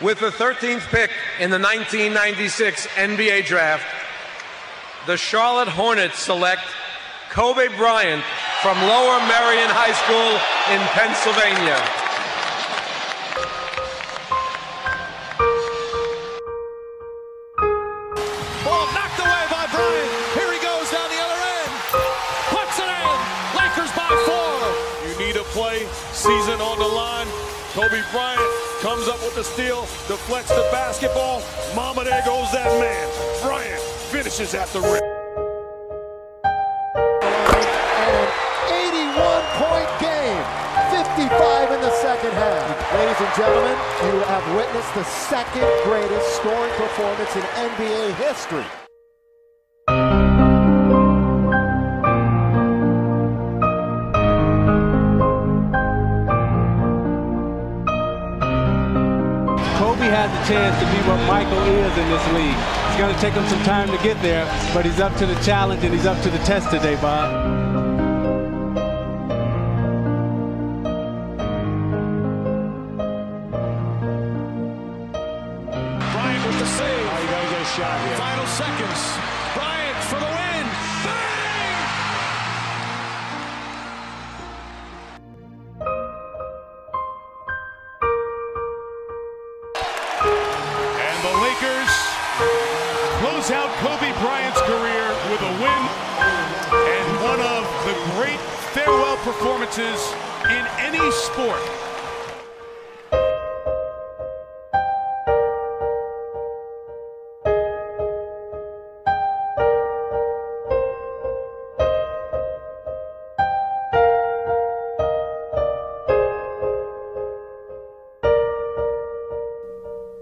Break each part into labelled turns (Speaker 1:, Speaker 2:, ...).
Speaker 1: With the 13th pick in the 1996 NBA draft, the Charlotte Hornets select Kobe Bryant from Lower Merion High School in Pennsylvania.
Speaker 2: Ball knocked away by Bryant. Here he goes down the other end. Puts it in. Lakers by four.
Speaker 3: You need a play, season on the line. Kobe Bryant comes up with the steal, deflects the basketball. Mama, there goes that man. Bryant finishes at the rim.
Speaker 4: And an 81 point game. 55 in the second half. Ladies and gentlemen, you have witnessed the second greatest scoring performance in NBA history.
Speaker 5: Chance to be what Michael is in this league. It's going to take him some time to get there, but he's up to the challenge and he's up to the test today, Bob.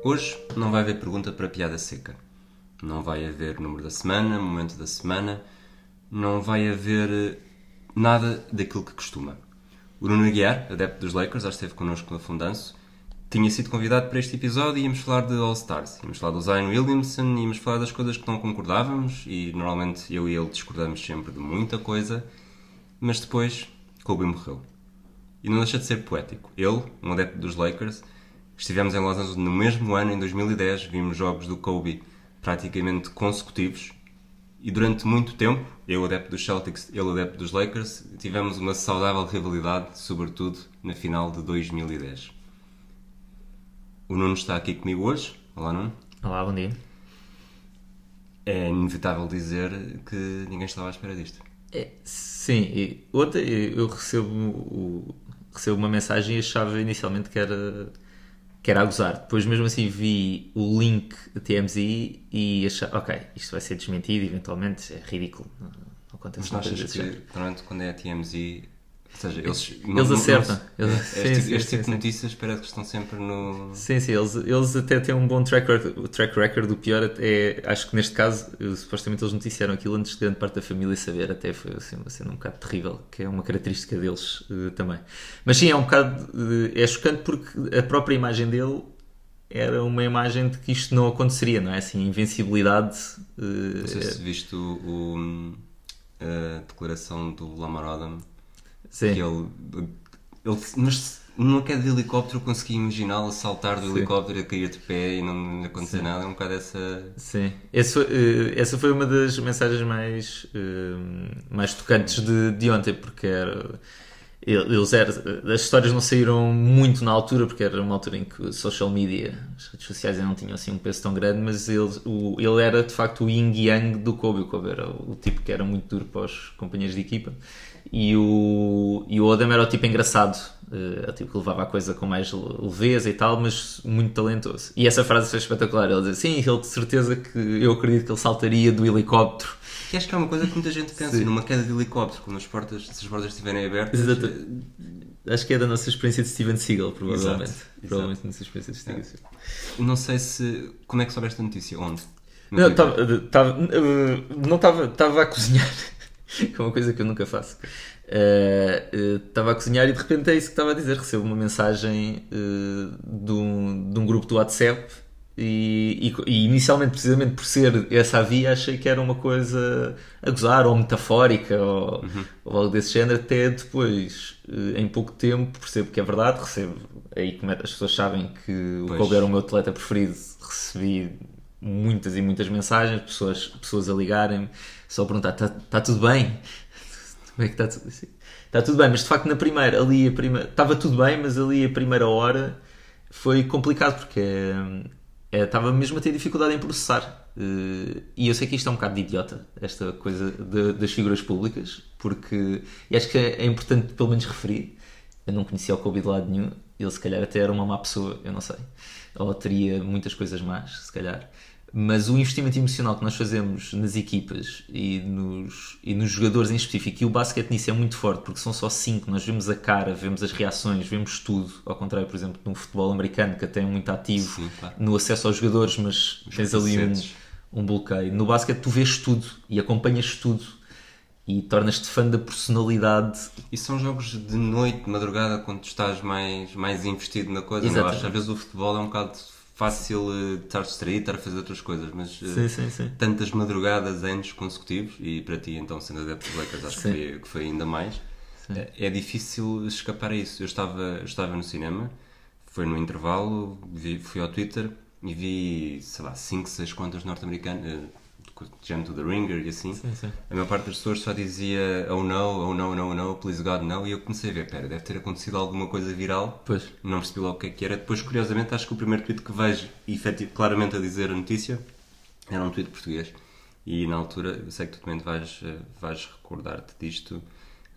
Speaker 6: Hoje não vai haver pergunta para piada seca. Não vai haver número da semana, momento da semana. Não vai haver eh, nada daquilo que costuma. O Nuno Aguiar, adepto dos Lakers, já esteve connosco no Fundanço, tinha sido convidado para este episódio e íamos falar de All-Stars. Íamos falar do Zion Williamson, íamos falar das coisas que não concordávamos e normalmente eu e ele discordamos sempre de muita coisa, mas depois Kobe morreu. E não deixa de ser poético. Ele, um adepto dos Lakers, estivemos em Los Angeles no mesmo ano, em 2010, vimos jogos do Kobe praticamente consecutivos e durante muito tempo, eu adepto dos Celtics, ele adepto dos Lakers, tivemos uma saudável rivalidade, sobretudo na final de 2010. O Nuno está aqui comigo hoje. Olá, Nuno.
Speaker 7: Olá, bom dia.
Speaker 6: É inevitável dizer que ninguém estava à espera disto.
Speaker 7: É, sim, e outra, eu recebo, recebo uma mensagem e achava inicialmente que era, que era a gozar. Depois, mesmo assim, vi o link da TMZ e achei, ok, isto vai ser desmentido, eventualmente, é ridículo. Não, não acontece
Speaker 6: Mas não achas que, normalmente, quando é a TMZ, ou seja, eles,
Speaker 7: Eles acertam. Eles-
Speaker 6: este
Speaker 7: sim,
Speaker 6: tipo-
Speaker 7: sim,
Speaker 6: este
Speaker 7: sim,
Speaker 6: tipo de
Speaker 7: sim.
Speaker 6: notícias parece que estão sempre no.
Speaker 7: Sim, sim, eles, eles até têm um bom track record. O track record do pior é, acho que neste caso, supostamente eles noticiaram aquilo antes de grande parte da família saber, até foi assim, uma cena um bocado terrível, que é uma característica deles eh, também. Mas sim, é um bocado, eh, é chocante porque a própria imagem dele era uma imagem de que isto não aconteceria, não é? Assim, invencibilidade. eh,
Speaker 6: Não sei se viste o, o- a declaração do Lamar Odom
Speaker 7: sim.
Speaker 6: que ele, ele mas numa queda de helicóptero eu consegui imaginá-lo saltar do
Speaker 7: Sim.
Speaker 6: helicóptero a cair de pé e não, acontecer
Speaker 7: Sim.
Speaker 6: nada, é um bocado essa
Speaker 7: Sim, foi, eh, essa foi uma das mensagens mais, eh, mais tocantes de, de ontem, porque era, eles eram, as histórias não saíram muito na altura, porque era uma altura em que social media, as redes sociais ainda não tinham assim um peso tão grande, mas ele, o, ele era de facto o yin yang do Kobe. O Kobe era o tipo que era muito duro para os companheiros de equipa. E o, e o Odom era o tipo engraçado, eh, o tipo que levava a coisa com mais leveza e tal, mas muito talentoso. E essa frase foi espetacular. Ele dizia: Sim, ele de certeza que eu acredito que ele saltaria do helicóptero.
Speaker 6: que acho que é uma coisa que muita gente pensa
Speaker 7: Sim.
Speaker 6: numa queda de helicóptero, quando as portas, se as portas estiverem abertas
Speaker 7: Exato. Acho que é da nossa experiência de Steven Seagal, provavelmente.
Speaker 6: Exato.
Speaker 7: Provavelmente da nossa experiência de Steven Seagal.
Speaker 6: não sei se como é que soubeste a notícia, onde? No
Speaker 7: Não, estava, eh, não estava, estava a cozinhar, que é uma coisa que eu nunca faço. Eh, eh, Estava a cozinhar e de repente é isso que estava a dizer. Recebo uma mensagem eh, de, um, de um grupo do WhatsApp E, e- e inicialmente, precisamente por ser essa a via, achei que era uma coisa a gozar ou metafórica ou, ou algo desse género. Até depois, em pouco tempo, percebo que é verdade. Recebo aí, como é- as pessoas sabem que o. Kobe era o meu atleta preferido, recebi muitas e muitas mensagens, pessoas, pessoas a ligarem-me só perguntar: está tudo bem? Como é que está tudo assim? Está tudo bem, mas de facto na primeira, ali a primeira, estava tudo bem, mas ali a primeira hora foi complicado porque é, estava mesmo a ter dificuldade em processar. Eh, e eu sei que isto é um bocado de idiota, esta coisa de- das figuras públicas, porque e acho que é, é importante pelo menos referir. Eu não conhecia o Kobe de lado nenhum, ele se calhar até era uma má pessoa, eu não sei. Ou teria muitas coisas más, se calhar. Mas o investimento emocional que nós fazemos nas equipas e nos, e nos jogadores em específico, e o basquete nisso é muito forte, porque são só cinco, nós vemos a cara, vemos as reações, vemos tudo, ao contrário, por exemplo, no futebol americano, que até é muito ativo
Speaker 6: Sim, claro.
Speaker 7: no acesso aos jogadores, mas tens ali um, um bloqueio. No basquete tu vês tudo e acompanhas tudo e tornas-te fã da personalidade
Speaker 6: E são jogos de noite, de madrugada, quando tu estás mais, mais investido na coisa. Não?
Speaker 7: Exatamente.
Speaker 6: Acho que às vezes o futebol é um bocado fácil eh, de estar distraído, estar a fazer outras coisas, mas eh,
Speaker 7: Sim, sim, sim.
Speaker 6: tantas madrugadas, anos consecutivos, e para ti, então, sendo adepto dos Lakers, acho que foi, que foi ainda mais, eh, é difícil escapar a isso. Eu estava, eu estava no cinema, foi no intervalo, vi- fui ao Twitter e vi, sei lá, 5, 6 contas norte-americanas, Jam to the Ringer e assim.
Speaker 7: sim.
Speaker 6: A maior parte das pessoas só dizia oh no, oh no, no, no, please God, no. E eu comecei a ver, pera, deve ter acontecido alguma coisa viral.
Speaker 7: Pois.
Speaker 6: Não percebi logo o que é que era. Depois, curiosamente, acho que o primeiro tweet que vejo, efetiv- claramente a dizer a notícia, era um tweet português. E na altura, eu sei que tu também vais, eh, vais recordar-te disto,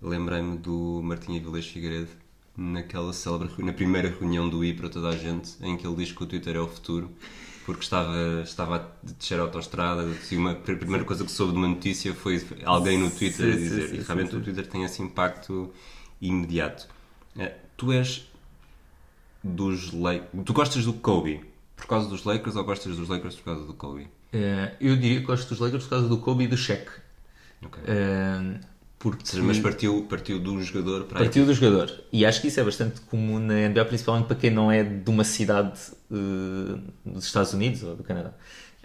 Speaker 6: lembrei-me do Martinho Vilés Figueiredo, naquela célebre, na primeira reunião do I para toda a gente, em que ele diz que o Twitter é o futuro, porque estava, estava a descer a autostrada e uma, a primeira coisa que soube de uma notícia foi alguém no Twitter
Speaker 7: Sim,
Speaker 6: a dizer,
Speaker 7: sim,
Speaker 6: e
Speaker 7: sim,
Speaker 6: realmente
Speaker 7: sim.
Speaker 6: o Twitter tem esse impacto imediato. Eh, Tu és dos Lakers. Tu gostas do Kobe por causa dos Lakers ou gostas dos Lakers por causa do Kobe?
Speaker 7: Eh, eu diria que gosto dos Lakers por causa do Kobe e do Shaq.
Speaker 6: Ok.
Speaker 7: Porque
Speaker 6: seja, mas partiu, partiu do jogador para a
Speaker 7: partiu do jogador. E acho que isso é bastante comum na NBA, principalmente para quem não é de uma cidade eh, dos Estados Unidos ou do Canadá.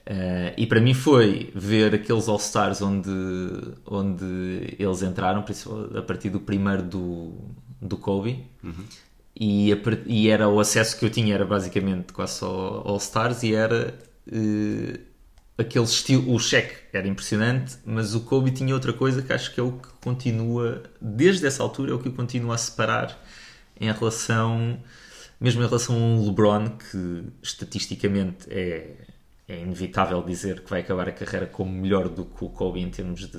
Speaker 7: Eh, e para mim foi ver aqueles All-Stars onde, onde eles entraram, a partir do primeiro do, do Kobe. E, a e era o acesso que eu tinha, era basicamente quase só All-Stars e era eh, aquele estilo. O Shaq era impressionante, mas o Kobe tinha outra coisa que acho que é o que continua, desde essa altura, é o que continua a separar em relação, mesmo em relação ao LeBron, que estatisticamente é, é inevitável dizer que vai acabar a carreira como melhor do que o Kobe em termos de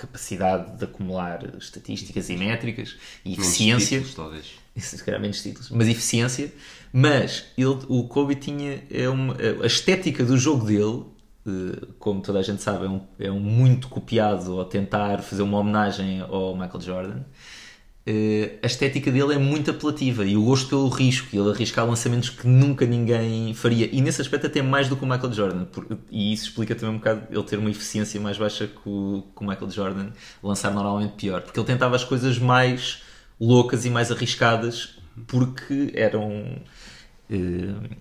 Speaker 7: capacidade de acumular estatísticas e métricas e
Speaker 6: Menos
Speaker 7: eficiência
Speaker 6: títulos, talvez.
Speaker 7: se calhar menos títulos, mas eficiência. Mas ele, o Kobe tinha é uma, a estética do jogo dele, eh, como toda a gente sabe, é um, é um muito copiado ao tentar fazer uma homenagem ao Michael Jordan. Eh, a estética dele é muito apelativa e o gosto pelo risco, e ele arriscar lançamentos que nunca ninguém faria. E nesse aspecto, até mais do que o Michael Jordan, e isso explica também um bocado ele ter uma eficiência mais baixa que o, que o Michael Jordan, lançar normalmente pior, porque ele tentava as coisas mais loucas e mais arriscadas porque eram. eh,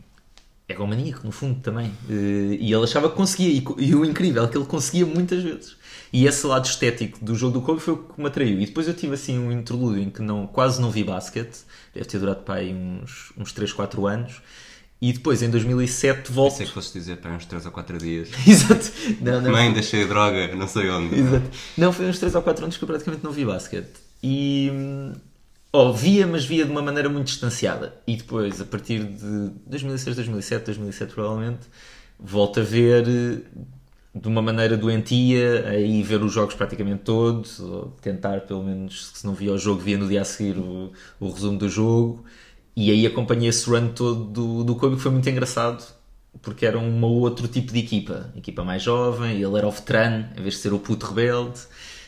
Speaker 7: egomaníaco, no fundo, também. Eh, e ele achava que conseguia, e, e o incrível é que ele conseguia muitas vezes. E esse lado estético do jogo do Kobe foi o que me atraiu. E depois eu tive assim um interlúdio em que não, quase não vi basquete, deve ter durado para aí uns, uns 3, 4 anos. E depois em 2007 volto.
Speaker 6: Sei que fosse dizer para uns 3 ou 4 dias.
Speaker 7: Exato. Não, não,
Speaker 6: Mãe, deixei a droga, não sei onde.
Speaker 7: Exato. Não, foi uns 3 ou 4 anos que eu praticamente não vi basquete. E. Oh, via, mas via de uma maneira muito distanciada. E depois, a partir de 2006, 2007, 2007 provavelmente, volto a ver de uma maneira doentia, aí ver os jogos praticamente todos, ou tentar pelo menos, se não via o jogo, via no dia a seguir o, o resumo do jogo. E aí acompanhei esse run todo do, do Kobe, que foi muito engraçado, porque era um outro tipo de equipa. Equipa mais jovem, ele era o veterano, em vez de ser o puto rebelde.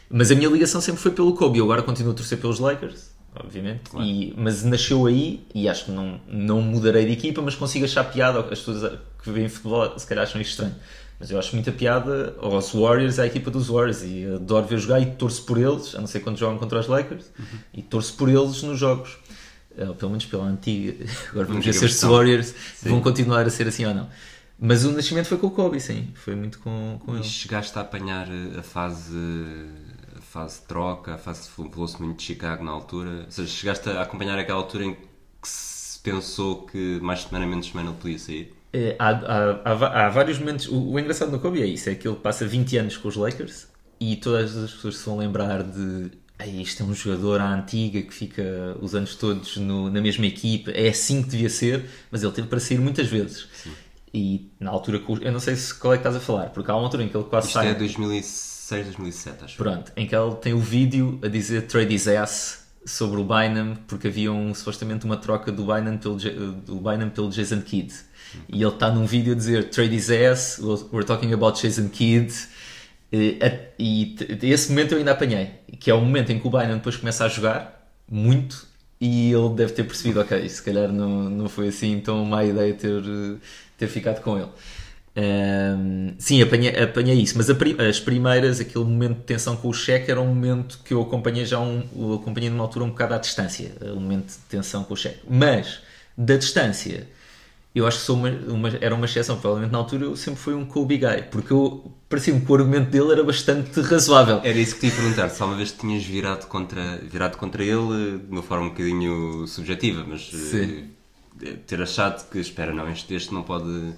Speaker 7: Mas a minha ligação sempre foi pelo Kobe. Eu agora continuo a torcer pelos Lakers, obviamente. E, mas nasceu aí, e acho que não, não mudarei de equipa, mas consigo achar piada. As pessoas que veem futebol se calhar acham isto estranho. Mas eu acho muita piada aos Warriors, à equipa dos Warriors. E adoro ver jogar e torço por eles, a não ser quando jogam contra os Lakers, e torço por eles nos jogos. ou pelo menos pela antiga, agora vamos ver se
Speaker 6: versão.
Speaker 7: Warriors vão continuar a ser assim ou não. Mas o nascimento foi com o Kobe, sim, foi muito com, com
Speaker 6: E
Speaker 7: ele.
Speaker 6: chegaste a apanhar eh, a fase, a fase de troca, a fase de falou-se muito de Chicago na altura. Ou seja, chegaste a acompanhar aquela altura em que se pensou que mais semana menos semana ele podia sair.
Speaker 7: É, há, há, há, há vários momentos. O, o engraçado no Kobe é isso: é que ele passa 20 anos com os Lakers e todas as pessoas se vão lembrar de. "Ei, isto é um jogador à antiga que fica os anos todos no- na mesma equipa, é assim que devia ser, mas ele teve para sair muitas vezes. E na altura, eu não sei se qual é que estás a falar, porque há uma altura em que ele quase
Speaker 6: Isto
Speaker 7: sai.
Speaker 6: é 2006, 2007, acho.
Speaker 7: Pronto, em que ele tem o vídeo a dizer trade his ass sobre o Bynum, porque havia um, supostamente uma troca do Bynum pelo, do Bynum pelo Jason Kidd. E ele está num vídeo a dizer trade his ass, we're talking about Jason Kidd. E, e esse momento eu ainda apanhei, que é o momento em que o Bynum depois começa a jogar muito e ele deve ter percebido, ok, se calhar não, não foi assim tão má ideia ter, ter ficado com ele. Ahm, sim, apanhei, apanhei isso, mas as primeiras, aquele momento de tensão com o cheque era um momento que eu acompanhei já um, eu acompanhei numa altura um bocado à distância, um momento de tensão com o cheque. Mas da distância, eu acho que sou uma, uma- era uma exceção, provavelmente na altura eu sempre fui um Kobe guy, porque eu parecia-me que o argumento dele era bastante razoável.
Speaker 6: Era isso que te ia perguntar, se alguma vez tinhas virado contra, virado contra ele de uma forma um bocadinho subjetiva, mas
Speaker 7: Sim.
Speaker 6: eh, ter achado que, espera, não, este, este não pode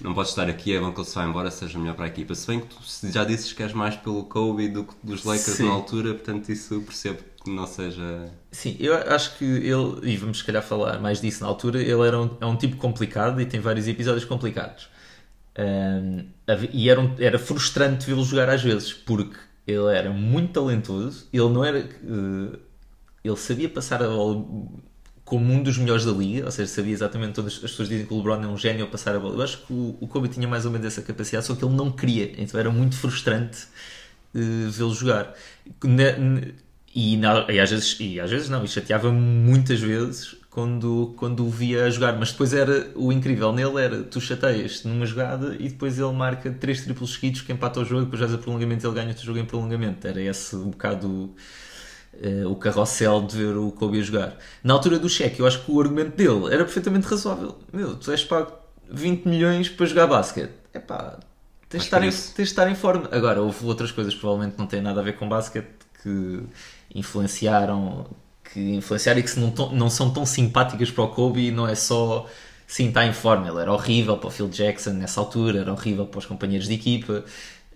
Speaker 6: não pode estar aqui, é bom que ele se vá embora, seja melhor para a equipa. Se bem que tu já disses que és mais pelo Kobe do que dos Lakers
Speaker 7: Sim.
Speaker 6: na altura, portanto isso percebo que não seja...
Speaker 7: Sim, eu acho que ele, e vamos se calhar falar mais disso na altura, ele era um, é um tipo complicado e tem vários episódios complicados. Hav- e era, um- era frustrante vê-lo jogar às vezes, porque ele era muito talentoso, ele não era. eh, ele sabia passar a bola como um dos melhores da liga, ou seja, sabia exatamente todas as pessoas dizem que o LeBron é um gênio a passar a bola. Eu acho que o, Kobe tinha mais ou menos essa capacidade, só que ele não queria, então era muito frustrante eh, vê-lo jogar. Ne- e, na- e às vezes, e às vezes não, e chateava-me muitas vezes quando, quando o via jogar, mas depois era o incrível nele era tu chateias numa jogada e depois ele marca três triplos seguidos que empata o jogo, depois vais a prolongamento ele ganha o jogo em prolongamento. Era esse um bocado eh, o carrossel de ver o Kobe a jogar. Na altura do cheque, eu acho que o argumento dele era perfeitamente razoável. Meu, tu és pago 20 milhões para jogar basquete. É pá, tens de, estar em,
Speaker 6: isso.
Speaker 7: tens de estar em forma. Agora, houve outras coisas que provavelmente não têm nada a ver com basquete que influenciaram, que influenciaram e que não, tão- não são tão simpáticas para o Kobe e não é só sim, está em forma. Ele era horrível para o Phil Jackson nessa altura, era horrível para os companheiros de equipa.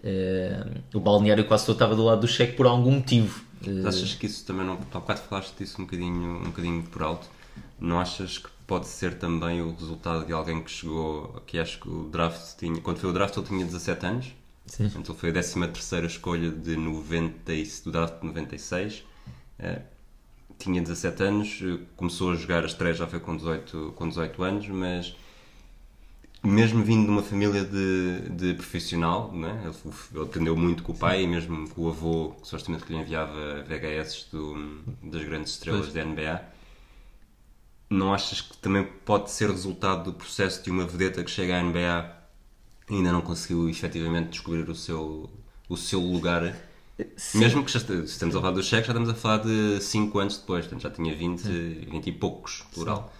Speaker 7: Eh, o balneário quase todo estava do lado do cheque por algum motivo. Eh,
Speaker 6: Mas achas que isso também não... Há bocado falaste disso um bocadinho, um bocadinho por alto. Não achas que pode ser também o resultado de alguém que chegou... Que acho que o draft tinha... Quando foi o draft ele tinha 17 anos.
Speaker 7: Sim.
Speaker 6: Ele foi a 13 terceira escolha de 90, e- do draft de 96. Eh, tinha 17 anos, eh, começou a jogar as três já foi com 18, com 18 anos, mas mesmo vindo de uma família de, de profissional, né? ele, ele aprendeu muito com o pai e mesmo com o avô, que supostamente lhe enviava VHS do, das grandes estrelas da NBA. Não achas que também pode ser resultado do processo de uma vedeta que chega à NBA e ainda não conseguiu efetivamente descobrir o seu, o seu lugar? Mesmo que já est- estamos a falar do cheque, já estamos a falar de 5 anos depois, portanto já tinha 20, 20 e poucos, plural.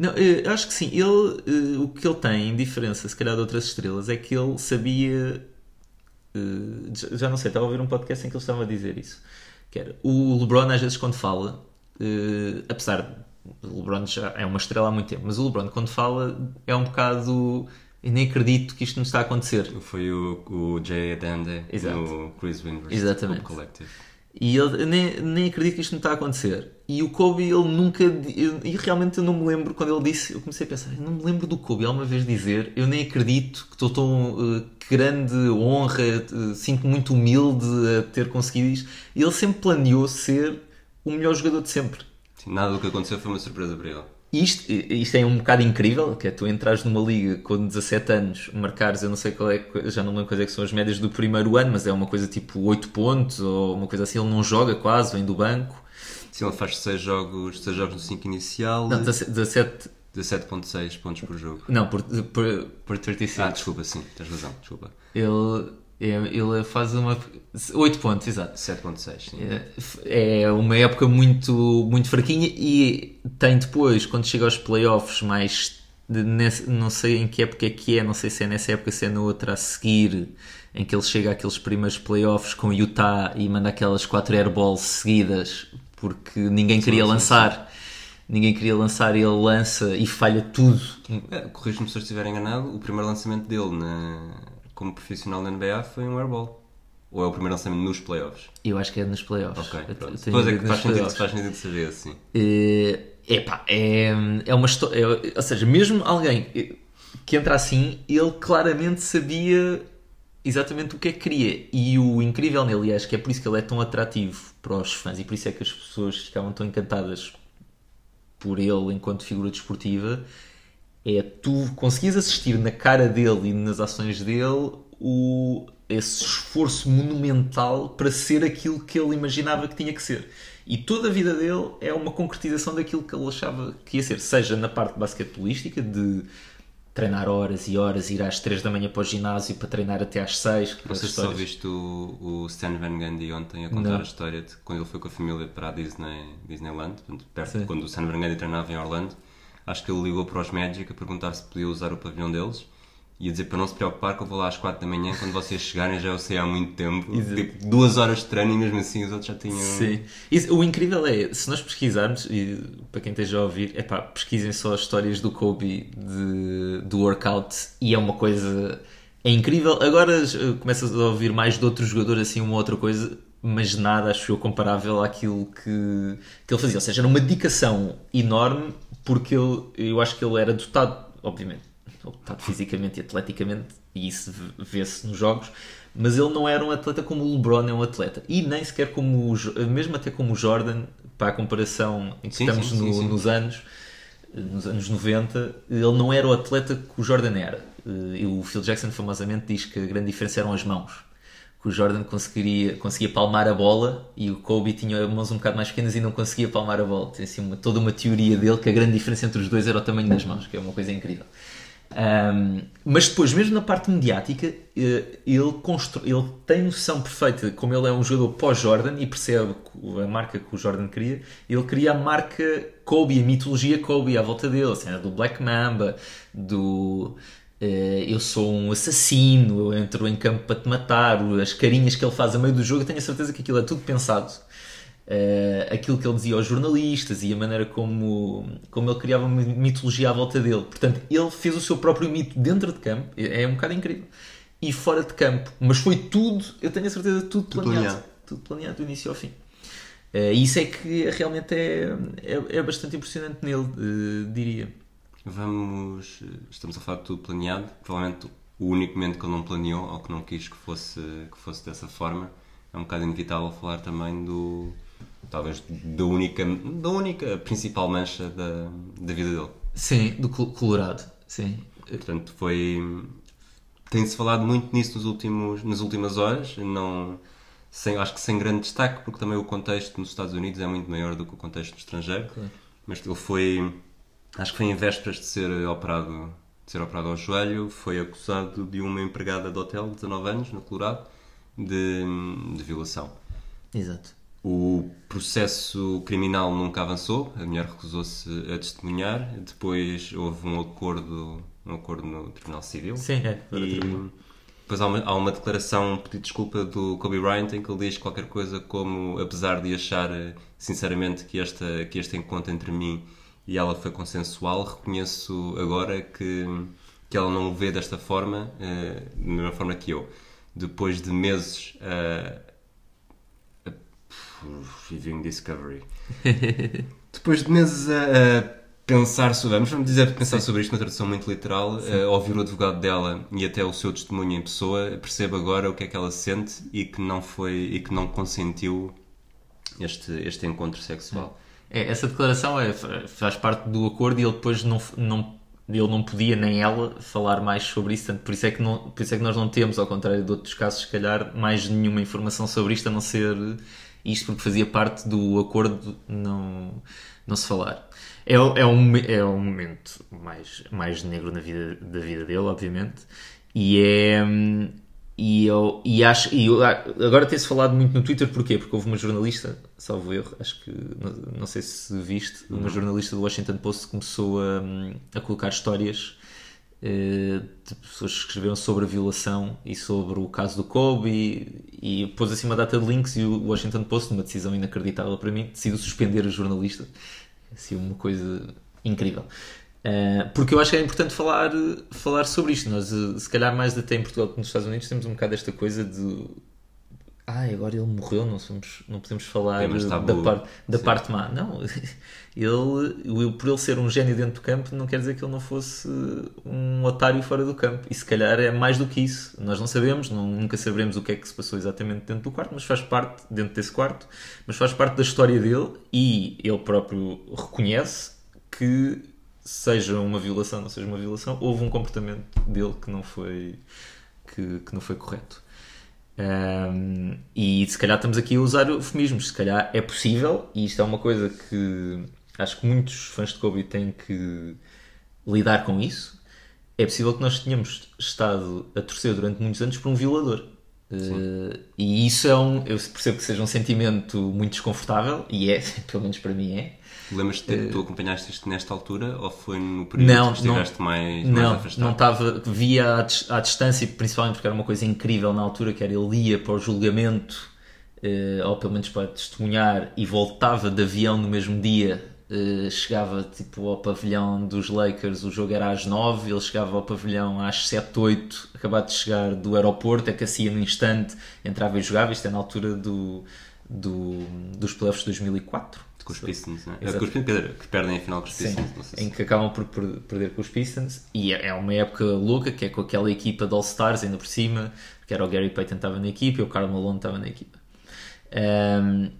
Speaker 7: Não, eu acho que sim. Ele, eh, o que ele tem em diferença, se calhar, de outras estrelas, é que ele sabia. eh, já- não sei, estava a ouvir um podcast em que eles estavam a dizer isso. Que era, o LeBron, às vezes, quando fala, eh, apesar de o LeBron já é uma estrela há muito tempo, mas o LeBron, quando fala, é um bocado. Eu nem acredito que isto não está a acontecer.
Speaker 6: Foi o, o Jay Adande
Speaker 7: Exato.
Speaker 6: no Chris University
Speaker 7: Exatamente.
Speaker 6: Collective.
Speaker 7: E ele, nem, nem acredito que isto não está a acontecer. E o Kobe, ele nunca. eu- e realmente eu não me lembro, quando ele disse, eu comecei a pensar, eu não me lembro do Kobe alguma vez dizer, eu nem acredito que estou tão eh, grande honra, eh, sinto-me muito humilde a ter conseguido isto. E ele sempre planeou ser o melhor jogador de sempre.
Speaker 6: Sim, nada do que aconteceu foi uma surpresa para ele.
Speaker 7: Isto, isto é um bocado incrível, que é tu entrares numa liga com 17 anos, marcares, eu não sei qual é, já não lembro quais é que são as médias do primeiro ano, mas é uma coisa tipo 8 pontos ou uma coisa assim, ele não joga quase, vem do banco.
Speaker 6: Sim, ele faz 6 jogos, 6 jogos no 5 inicial,
Speaker 7: Não, 17,
Speaker 6: 17.6 pontos por jogo.
Speaker 7: não por, por, por 36.
Speaker 6: Ah, desculpa, sim, tens razão, desculpa.
Speaker 7: Ele, ele faz uma. 8 pontos, exato.
Speaker 6: 7.6. sim.
Speaker 7: É é uma época muito, muito fraquinha e tem depois, quando chega aos playoffs, mais. nesse- não sei em que época é que é, não sei se é nessa época, se é na outra a seguir, em que ele chega àqueles primeiros playoffs com Utah e manda aquelas 4 airballs seguidas porque ninguém queria lançar. Ninguém queria lançar e ele lança e falha tudo.
Speaker 6: É, Corrijo-me se eu estiver enganado, o primeiro lançamento dele na- como profissional na NBA foi um airball. Ou é o primeiro lançamento nos playoffs?
Speaker 7: Eu acho que é nos playoffs.
Speaker 6: Ok, pronto. Depois é que faz sentido,
Speaker 7: playoffs.
Speaker 6: faz sentido saber assim.
Speaker 7: Eh, epá, é, é uma história. é- ou seja, mesmo alguém eh, que entra assim, ele claramente sabia exatamente o que é que queria. E o incrível nele, e acho que é por isso que ele é tão atrativo para os fãs e por isso é que as pessoas ficavam tão encantadas por ele enquanto figura desportiva, é tu conseguias assistir na cara dele e nas ações dele o, esse esforço monumental para ser aquilo que ele imaginava que tinha que ser. E toda a vida dele é uma concretização daquilo que ele achava que ia ser, seja na parte basquetebolística, de treinar horas e horas, ir às 3 da manhã para o ginásio para treinar até às 6.
Speaker 6: Não sei se só viste o, o Stan Van Gundy ontem a contar
Speaker 7: Não.
Speaker 6: a história de quando ele foi com a família para a Disney, Disneyland, portanto, perto
Speaker 7: Sim.
Speaker 6: de quando o Stan Van Gundy treinava em Orlando. Acho que ele ligou para os Magic a perguntar se podia usar o pavilhão deles e a dizer para não se preocupar que eu vou lá às 4 da manhã quando vocês chegarem já eu sei há muito tempo.
Speaker 7: Exato.
Speaker 6: Tipo, duas horas de treino e mesmo assim os outros já tinham.
Speaker 7: Sim. Isso- o incrível é, se nós pesquisarmos, e para quem esteja a ouvir, é pá, pesquisem só as histórias do Kobe de, do workout e é uma coisa. É incrível. Agora eh, começas a ouvir mais de outros jogadores assim, uma outra coisa, mas nada, acho eu, comparável àquilo que, que ele fazia. Ou seja, era uma dedicação enorme, porque ele, eu acho que ele era dotado, obviamente, dotado fisicamente e atleticamente, e isso vê-se nos jogos, mas ele não era um atleta como o LeBron é um atleta. E nem sequer como o, mesmo até como o Jordan, para a comparação em que
Speaker 6: Sim,
Speaker 7: estamos
Speaker 6: sim,
Speaker 7: no-
Speaker 6: sim.
Speaker 7: nos anos, nos anos 90, ele não era o atleta que o Jordan era. E o Phil Jackson famosamente diz que a grande diferença eram as mãos. Que o Jordan conseguiria, conseguia palmar a bola e o Kobe tinha mãos um bocado mais pequenas e não conseguia palmar a bola. Tem assim uma, toda uma teoria dele que a grande diferença entre os dois era o tamanho das mãos, que é uma coisa incrível. Um, mas depois, mesmo na parte mediática, eh, ele, constru... ele tem noção perfeita, como ele é um jogador pós-Jordan e percebe a marca que o Jordan queria, ele cria a marca Kobe, a mitologia Kobe à volta dele, a cena do Black Mamba, do eu sou um assassino, eu entro em campo para te matar, as carinhas que ele faz a meio do jogo, eu tenho a certeza que aquilo é tudo pensado eh, aquilo que ele dizia aos jornalistas e a maneira como, como ele criava uma mitologia à volta dele. Portanto, ele fez o seu próprio mito dentro de campo, é um bocado incrível. E fora de campo, mas foi tudo, eu tenho a certeza, tudo
Speaker 6: Tudo
Speaker 7: planeado.
Speaker 6: planeado.
Speaker 7: Tudo planeado do início ao fim. Eh, E isso é que realmente é, é, é bastante impressionante nele, eh, diria.
Speaker 6: Vamos. Estamos a falar de tudo planeado. Provavelmente o único momento que ele não planeou ou que não quis que fosse, que fosse dessa forma. É um bocado inevitável falar também do. Talvez da única, da única principal mancha da, da vida dele.
Speaker 7: Sim, do Col- Colorado. Sim.
Speaker 6: Portanto, foi. Tem-se falado muito nisso nos últimos, nas últimas horas, não, sem, acho que sem grande destaque, porque também o contexto nos Estados Unidos é muito maior do que o contexto estrangeiro. Mas ele foi. Acho que foi em vésperas de ser operado, de ser operado ao joelho, foi acusado de uma empregada de hotel de 19 anos, no Colorado, de, de violação.
Speaker 7: Exato.
Speaker 6: O processo criminal nunca avançou, a mulher recusou-se a testemunhar, depois houve um acordo, um acordo no Tribunal Civil.
Speaker 7: Sim, é.
Speaker 6: E depois há uma, há uma declaração, um pedido de desculpa do Kobe Bryant em que ele diz qualquer coisa como, apesar de achar eh, sinceramente que, esta, que este encontro entre mim e ela foi consensual, reconheço agora que, que ela não o vê desta forma, eh, da mesma forma que eu. Depois de meses a Viewing Discovery. Depois de meses a, a pensar sobre, vamos dizer pensar sobre isto na tradução muito literal, a ouvir o advogado dela e até o seu testemunho em pessoa, percebo agora o que é que ela sente e que não foi e que não consentiu este, este encontro sexual.
Speaker 7: É, essa declaração é, faz parte do acordo e ele depois não, não, ele não podia nem ela falar mais sobre isso, por isso, é que não, por isso é que nós não temos, ao contrário de outros casos, se calhar, mais nenhuma informação sobre isto, a não ser isto, porque fazia parte do acordo não, não se falar. É, é, um, é um momento mais, mais negro na vida, da vida dele, obviamente, e é, e eu e acho e eu, agora tem-se falado muito no Twitter porquê? Porque houve uma jornalista, salvo erro, acho que não, não sei se viste, uma jornalista do Washington Post começou a, a colocar histórias eh, de pessoas que escreveram sobre a violação e sobre o caso do Kobe e, e pôs assim uma data de links e o Washington Post, uma decisão inacreditável para mim, decidiu suspender a jornalista. Assim, uma coisa incrível. Uh, porque eu acho que é importante falar, falar sobre isto. Nós, uh, se calhar, mais até em Portugal que nos Estados Unidos, temos um bocado esta coisa de. Ah, agora ele morreu, não, somos, não podemos falar
Speaker 6: Temas
Speaker 7: da, par, da
Speaker 6: Sim.
Speaker 7: parte má. Não, ele, por ele ser um gênio dentro do campo, não quer dizer que ele não fosse um otário fora do campo. E se calhar é mais do que isso. Nós não sabemos, não, nunca saberemos o que é que se passou exatamente dentro do quarto, mas faz parte, dentro desse quarto, mas faz parte da história dele e ele próprio reconhece que seja uma violação, não seja uma violação, houve um comportamento dele que não foi, que, que não foi correto. Um, e se calhar estamos aqui a usar eufemismos, se calhar é possível, e isto é uma coisa que acho que muitos fãs de Kobe têm que lidar com isso. É possível que nós tenhamos estado a torcer durante muitos anos por um violador. Uh, e isso é um. Eu percebo que seja um sentimento muito desconfortável, e é, pelo menos para mim é.
Speaker 6: Lembras-te de tu acompanhaste isto nesta altura ou foi no período
Speaker 7: Não,
Speaker 6: que estiveste mais, mais
Speaker 7: não,
Speaker 6: afastado?
Speaker 7: não estava, via à, à distância, principalmente porque era uma coisa incrível na altura, que era ele ia para o julgamento, eh, ou pelo menos para testemunhar, e voltava de avião no mesmo dia, eh, chegava tipo ao pavilhão dos Lakers, o jogo era às 9, ele chegava ao pavilhão às 7, 8, acabado de chegar do aeroporto, aquecia no instante, entrava e jogava, isto é na altura do, do, dos playoffs de 2004.
Speaker 6: Com os Pistons, né?
Speaker 7: Exato.
Speaker 6: Com os quer dizer, que perdem a final com os
Speaker 7: Sim,
Speaker 6: Pistons. se-
Speaker 7: em que acabam por per- perder com os Pistons e é é uma época louca que é com aquela equipa de All-Stars ainda por cima que era o Gary Payton estava na equipa e o Karl Malone estava na equipa Um,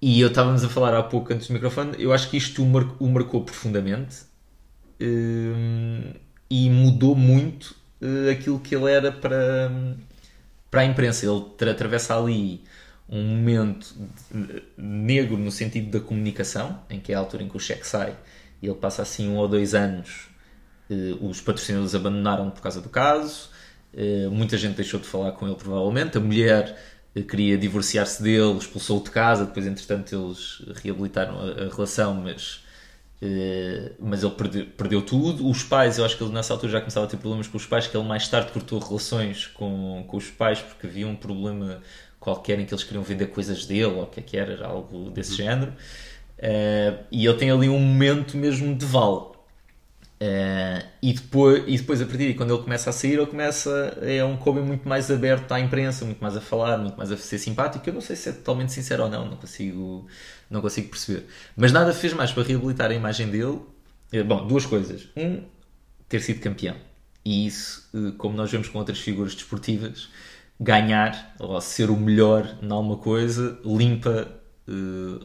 Speaker 7: e eu estávamos a falar há pouco antes do microfone eu acho que isto o, mar- o marcou profundamente um, e mudou muito uh, aquilo que ele era para, para a imprensa. Ele tra- atravessa ali um momento negro no sentido da comunicação, em que é a altura em que o cheque sai e ele passa assim um ou dois anos. eh, os patrocinadores abandonaram por causa do caso, eh, muita gente deixou de falar com ele, provavelmente. A mulher eh, queria divorciar-se dele, expulsou-o de casa. Depois, entretanto, eles reabilitaram a, a relação, mas eh, mas ele perdeu, perdeu tudo. Os pais, eu acho que ele nessa altura já começava a ter problemas com os pais, que ele mais tarde cortou relações com, com os pais porque havia um problema qualquer em que eles queriam vender coisas dele, ou o que é que era, algo desse género. Eh, e ele tem ali um momento mesmo de vale. Eh, e, depois, e depois, a partir daí, quando ele começa a sair, ele começa. É um Kobe muito mais aberto à imprensa, muito mais a falar, muito mais a ser simpático. Eu não sei se é totalmente sincero ou não, não consigo, não consigo perceber. Mas nada fez mais para reabilitar a imagem dele. Eh, Bom, duas coisas. Um, ter sido campeão. E isso, eh, como nós vemos com outras figuras desportivas, ganhar ou ser o melhor em alguma coisa limpa. eh,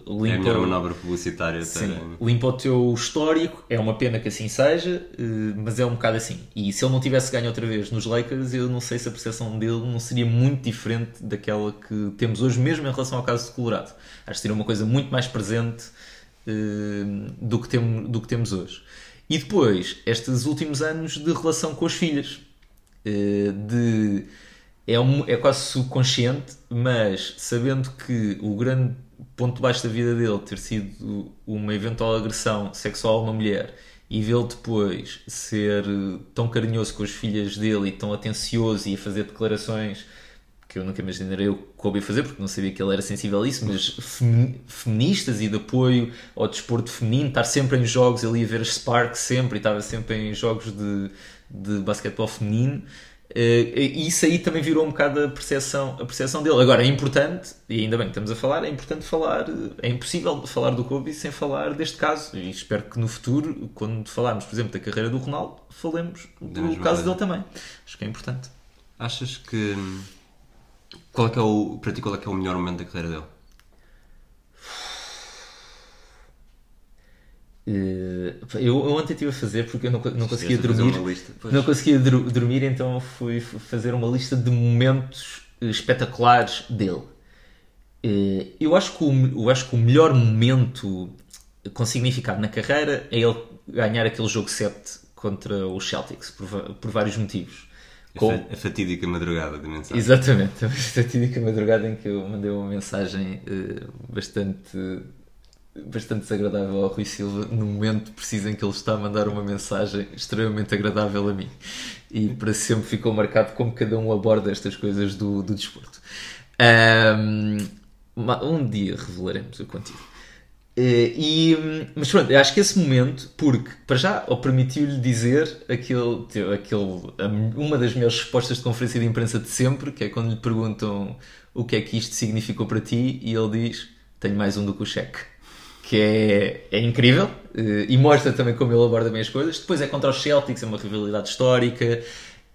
Speaker 7: limpa
Speaker 6: É a melhor manobra publicitária.
Speaker 7: Sim,
Speaker 6: até-
Speaker 7: limpa o teu histórico, é uma pena que assim seja, eh, mas é um bocado assim. E se ele não tivesse ganho outra vez nos Lakers, eu não sei se a percepção dele não seria muito diferente daquela que temos hoje, mesmo em relação ao caso de Colorado. Acho que seria uma coisa muito mais presente eh, do, que tem, do que temos hoje. E depois, estes últimos anos de relação com as filhas. De é, um- é quase subconsciente, mas sabendo que o grande ponto baixo da vida dele ter sido uma eventual agressão sexual a uma mulher e vê-lo depois ser eh, tão carinhoso com as filhas dele e tão atencioso e a fazer declarações que eu nunca imaginaria o Kobe fazer, porque não sabia que ele era sensível a isso, mas femi- feministas e de apoio ao desporto feminino, estar sempre em jogos, ele ia ver as Sparks sempre e estava sempre em jogos de, de basquetebol feminino. Eh, E isso aí também virou um bocado a percepção, a percepção dele. Agora, é importante, e ainda bem que estamos a falar, é importante falar, é impossível falar do Kobe sem falar deste caso. E espero que no futuro, quando falarmos, por exemplo, da carreira do Ronaldo, falemos do caso dele também. Acho que é importante.
Speaker 6: Achas que. Qual é que é o. Para ti, qual é que é o melhor momento da carreira dele?
Speaker 7: Eu, eu ontem estive a fazer porque eu não, não conseguia dormir.
Speaker 6: lista.
Speaker 7: Não conseguia dormir, então fui fazer uma lista de momentos eh, espetaculares dele. Eh, Eu acho, que o, eu acho que o melhor momento com significado na carreira é ele ganhar aquele jogo 7 contra os Celtics, por, por vários motivos.
Speaker 6: A,
Speaker 7: Com-
Speaker 6: a fatídica madrugada da mensagem.
Speaker 7: Exatamente, a fatídica madrugada em que eu mandei uma mensagem eh, bastante, bastante desagradável ao Rui Silva no momento preciso em que ele está a mandar uma mensagem extremamente agradável a mim. E para sempre ficou marcado como cada um aborda estas coisas do, do desporto. Ma- um dia revelaremos o contigo. Eh, e, mas pronto, eu acho que esse momento, porque para já, permitiu-lhe dizer aquele, aquele, uma das melhores respostas de conferência de imprensa de sempre, que é quando lhe perguntam o que é que isto significou para ti, e ele diz: Tenho mais um do que o cheque. Que é, é incrível eh, e mostra também como ele aborda bem as coisas. Depois é contra os Celtics, é uma rivalidade histórica.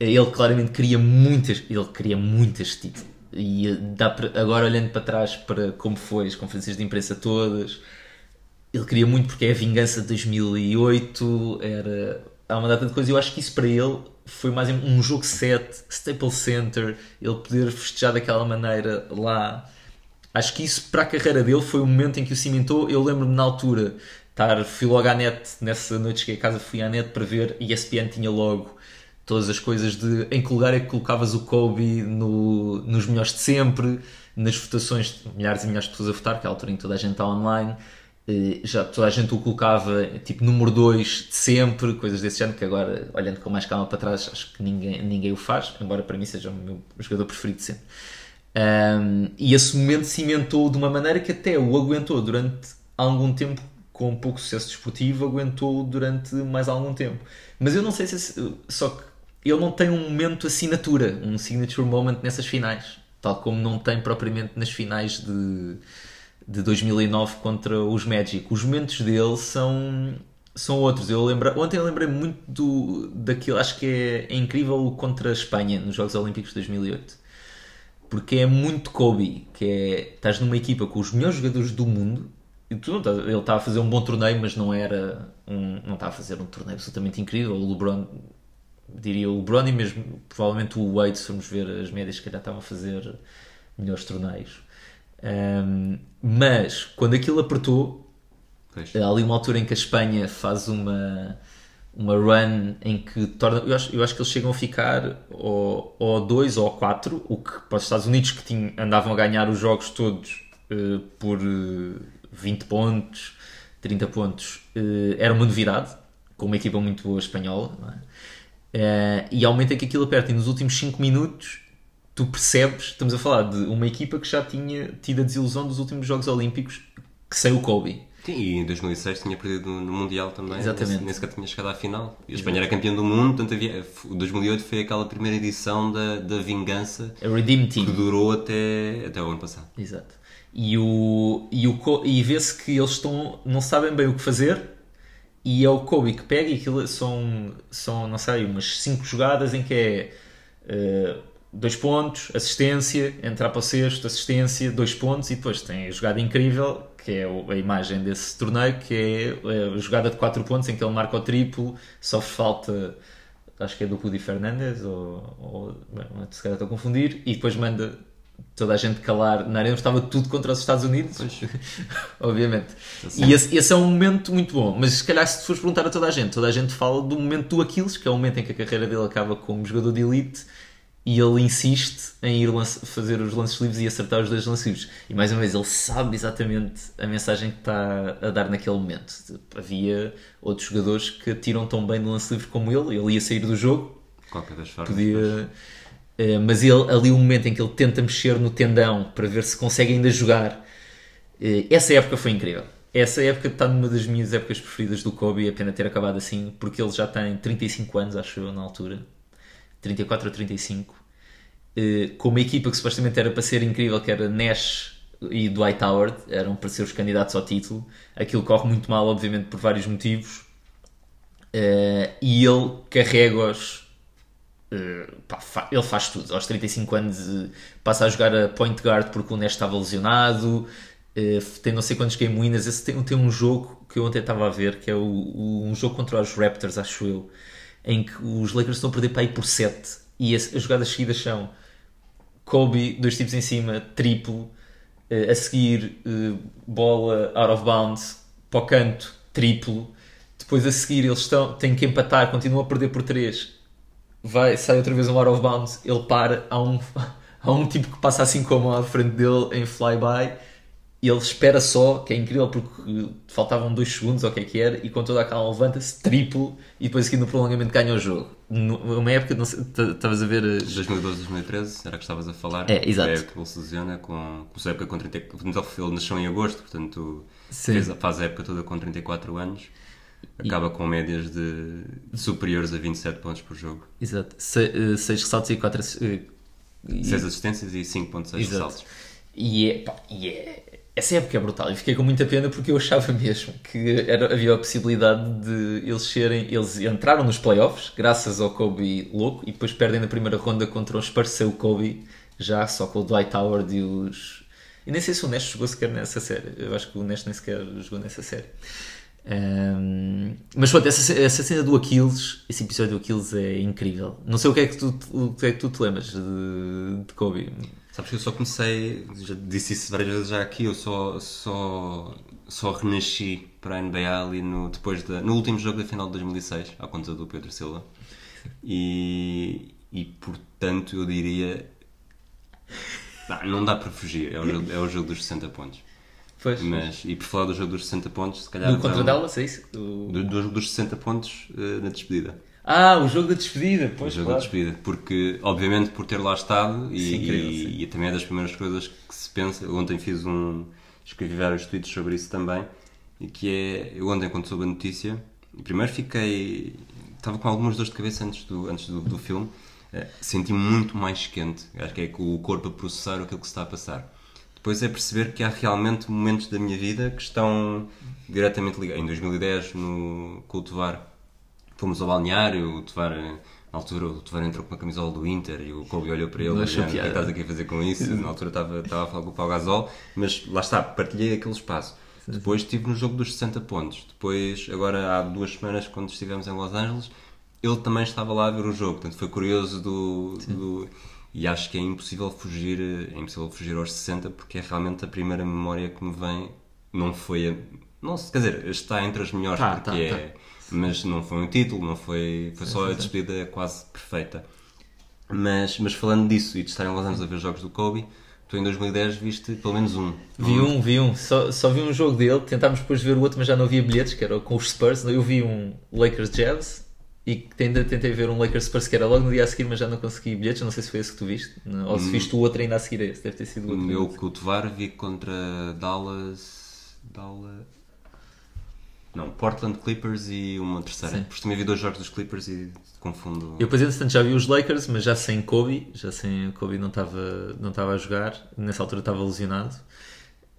Speaker 7: Eh, Ele claramente queria muitas, ele queria muitas títulos. E eh, dá para- agora olhando para trás para como foi as conferências de imprensa todas, ele queria muito porque é a vingança de 2008, era há uma data de coisas. Eu acho que isso para ele foi mais um jogo 7, Staples Center, ele poder festejar daquela maneira lá. Acho que isso para a carreira dele foi o momento em que o cimentou. Eu lembro-me na altura, estar, fui logo à net, nessa noite cheguei a casa, fui à net para ver, e ESPN tinha logo todas as coisas de em que lugar é que colocavas o Kobe no, nos melhores de sempre, nas votações, milhares e milhares de pessoas a votar, que é a altura em que toda a gente está online, já toda a gente o colocava tipo número 2 de sempre, coisas desse género, que agora, olhando com mais calma para trás, acho que ninguém, ninguém o faz, embora para mim seja o meu jogador preferido de sempre. Um, e esse momento cimentou de uma maneira que até o aguentou durante algum tempo, com pouco sucesso desportivo, aguentou durante mais algum tempo. Mas eu não sei se. Só que ele não tem um momento assinatura, um signature moment nessas finais, tal como não tem propriamente nas finais de, de 2009 contra os Magic. Os momentos dele são. São outros. Eu lembro, ontem eu lembrei muito do, daquilo, acho que é, é incrível contra a Espanha nos Jogos Olímpicos de 2008 porque é muito Kobe, que é estás numa equipa com os melhores jogadores do mundo e tu não ele estava a fazer um bom torneio, mas não era um, não estava a fazer um torneio absolutamente incrível. O LeBron diria o LeBron e mesmo provavelmente o Wade, se formos ver as médias que já estavam a fazer melhores torneios. Ahm, mas quando aquilo apertou. Há ali uma altura em que a Espanha faz uma, uma run em que torna. Eu acho, eu acho que eles chegam a ficar ou, ou a 2 ou a 4, o que para os Estados Unidos que tinham, andavam a ganhar os jogos todos eh, por eh, 20 pontos, 30 pontos, eh, era uma novidade, com uma equipa muito boa espanhola. é? E em que aquilo aperta e nos últimos 5 minutos tu percebes, estamos a falar de uma equipa que já tinha tido a desilusão dos últimos Jogos Olímpicos que sem o Kobe.
Speaker 6: Sim, e em 2006 tinha perdido no Mundial também.
Speaker 7: Exatamente.
Speaker 6: Nem, sequer tinha chegado à final. E a Espanha era campeã do mundo, portanto havia, o 2008 foi aquela primeira edição da, da vingança
Speaker 7: A Redeem Team.
Speaker 6: que durou até, até o ano passado.
Speaker 7: Exato. E, o, e, o, e vê-se que eles estão, não sabem bem o que fazer e é o Kobe que pega e aquilo são, são não sei, umas 5 jogadas em que é eh, dois pontos, assistência, entrar para o sexto, assistência, dois pontos e depois tem a jogada incrível que é a imagem desse torneio que é a jogada de 4 pontos em que ele marca o triplo, sofre falta acho que é do Rudy Fernandes ou, ou bem, se calhar estou a confundir e depois manda toda a gente calar na arena, estava tudo contra os Estados Unidos obviamente. E esse, esse é um momento muito bom mas se calhar se fores perguntar a toda a gente toda a gente fala do momento do Aquiles que é o momento em que a carreira dele acaba como jogador de elite e ele insiste em ir fazer os lances livres e acertar os dois lances livres. E mais uma vez, ele sabe exatamente a mensagem que está a dar naquele momento. Havia outros jogadores que atiram tão bem no lance livre como ele, ele ia sair do jogo,
Speaker 6: qualquer das formas.
Speaker 7: podia. eh, Mas ele, ali o momento em que ele tenta mexer no tendão para ver se consegue ainda jogar, eh, essa época foi incrível. Essa época está numa das minhas épocas preferidas do Kobe, é pena ter acabado assim, porque ele já tem 35 anos, acho eu, na altura. 34 ou 35, eh, com uma equipa que supostamente era para ser incrível, que era Nash e Dwight Howard, eram para ser os candidatos ao título. Aquilo corre muito mal, obviamente, por vários motivos. Eh, e ele carrega-os. eh, pá, fa- ele faz tudo. Aos 35 anos eh, passa a jogar a point guard porque o Nash estava lesionado. eh, tem não sei quantos game winners. Esse tem, tem um jogo que eu ontem estava a ver, que é o, o- um jogo contra os Raptors, acho eu, em que os Lakers estão a perder para aí por 7 e as, as jogadas seguidas são Kobe, dois tipos em cima, triplo, eh, a seguir eh, bola out of bounds, para o canto, triplo, depois a seguir eles estão, têm que empatar, continuam a perder por 3, vai, sai outra vez um out of bounds, ele para, há um, há um tipo que passa assim com a mão à frente dele em flyby ele espera só, que é incrível porque faltavam dois segundos ou o que é que era, e com toda a calma levanta-se, triplo, e depois aqui no prolongamento ganha o jogo. Numa época, não sei, estavas a ver. eh,
Speaker 6: 2012, 2013, era que estavas a falar.
Speaker 7: É, exato.
Speaker 6: É que ele se lesiona com, com sua época com 30. Portanto, ele nasceu em agosto, portanto, fez, a- faz a época toda com 34 anos. Acaba com médias de, superiores a 27 pontos por jogo.
Speaker 7: Exato, 6 ressaltos e 4
Speaker 6: 6 assistências e 5.6
Speaker 7: Exato.
Speaker 6: ressaltos.
Speaker 7: E é, pá, e é- essa época é brutal. E fiquei com muita pena porque eu achava mesmo que era, havia a possibilidade de eles serem. Eles entraram nos playoffs graças ao Kobe louco e depois perdem na primeira ronda contra o Kobe, já só com o Dwight Howard e os. E nem sei se o Nash jogou sequer nessa série. Eu acho que o Nash nem sequer jogou nessa série. Ahm, mas pronto, essa, essa cena do Aquiles, esse episódio do Aquiles é incrível. Não sei o que é que tu, o que é que tu te lembras de, de Kobe.
Speaker 6: Sabes que eu só comecei, já disse isso várias vezes já aqui, eu só, só, só renasci para a NBA ali no, depois da, no último jogo da final de 2006, à conta do Pedro Silva. E, e portanto eu diria. Não, não dá para fugir, é o, jogo, é o jogo dos 60 pontos.
Speaker 7: Pois.
Speaker 6: Mas, e por falar do jogo dos 60 pontos, se calhar.
Speaker 7: No contra
Speaker 6: vamos-
Speaker 7: Dallas, é isso?
Speaker 6: Do, do jogo dos 60 pontos eh, na despedida.
Speaker 7: Ah, o jogo da despedida,
Speaker 6: O
Speaker 7: pois
Speaker 6: jogo
Speaker 7: claro.
Speaker 6: da despedida. Porque, obviamente, por ter lá estado, e,
Speaker 7: Sim, incrível,
Speaker 6: e-
Speaker 7: sim.
Speaker 6: e também é das primeiras coisas que se pensa. Eu ontem fiz um. escrevi vários tweets sobre isso também. E que é. Eu ontem, quando soube a notícia, primeiro fiquei. estava com algumas dores de cabeça antes do, antes do, do filme. eh, Senti muito mais quente. Acho que é com o corpo a processar aquilo que se está a passar. Depois é perceber que há realmente momentos da minha vida que estão diretamente ligados. Em 2010, no Cultivar, fomos ao balneário, o Tovar, na altura, o Tovar entrou com uma camisola do Inter e o Kobe olhou para ele e
Speaker 7: achou
Speaker 6: disse, o que é que
Speaker 7: piada."
Speaker 6: estás aqui a fazer com isso? Na altura estava, estava a falar com o Pau Gasol, mas lá está, partilhei aquele espaço. Depois estive no jogo dos 60 pontos. Depois, agora há duas semanas, quando estivemos em Los Angeles, ele também estava lá a ver o jogo. Portanto, foi curioso do... do- e acho que é impossível fugir, é impossível fugir aos 60 porque é realmente a primeira memória que me vem. Não foi a... Não, se- quer dizer, está entre as melhores
Speaker 7: Tá,
Speaker 6: porque
Speaker 7: tá,
Speaker 6: é... Mas não foi um título, não foi... Foi só a despedida quase perfeita. Mas, mas falando disso e de estar em Los Angeles a ver jogos do Kobe, tu em 2010 viste pelo menos um.
Speaker 7: Vi um, vi um. Só, só vi um jogo dele. Tentámos depois ver o outro, mas já não havia bilhetes, que era com os Spurs. Eu vi um Lakers Jazz e ainda tentei ver um Lakers Spurs que era logo no dia a seguir, mas já não consegui bilhetes. Não sei se foi esse que tu viste. Ou se viste o outro ainda a seguir a esse. Deve ter sido o
Speaker 6: O
Speaker 7: outro.
Speaker 6: meu Cultivar vi contra Dallas. Dallas. Não, Portland Clippers e uma terceira.
Speaker 7: Sim.
Speaker 6: Porque também vi dois jogos dos Clippers e confundo.
Speaker 7: Eu depois, entretanto, já vi os Lakers, mas já sem Kobe. Já sem Kobe não estava não estava a jogar. Nessa altura estava lesionado.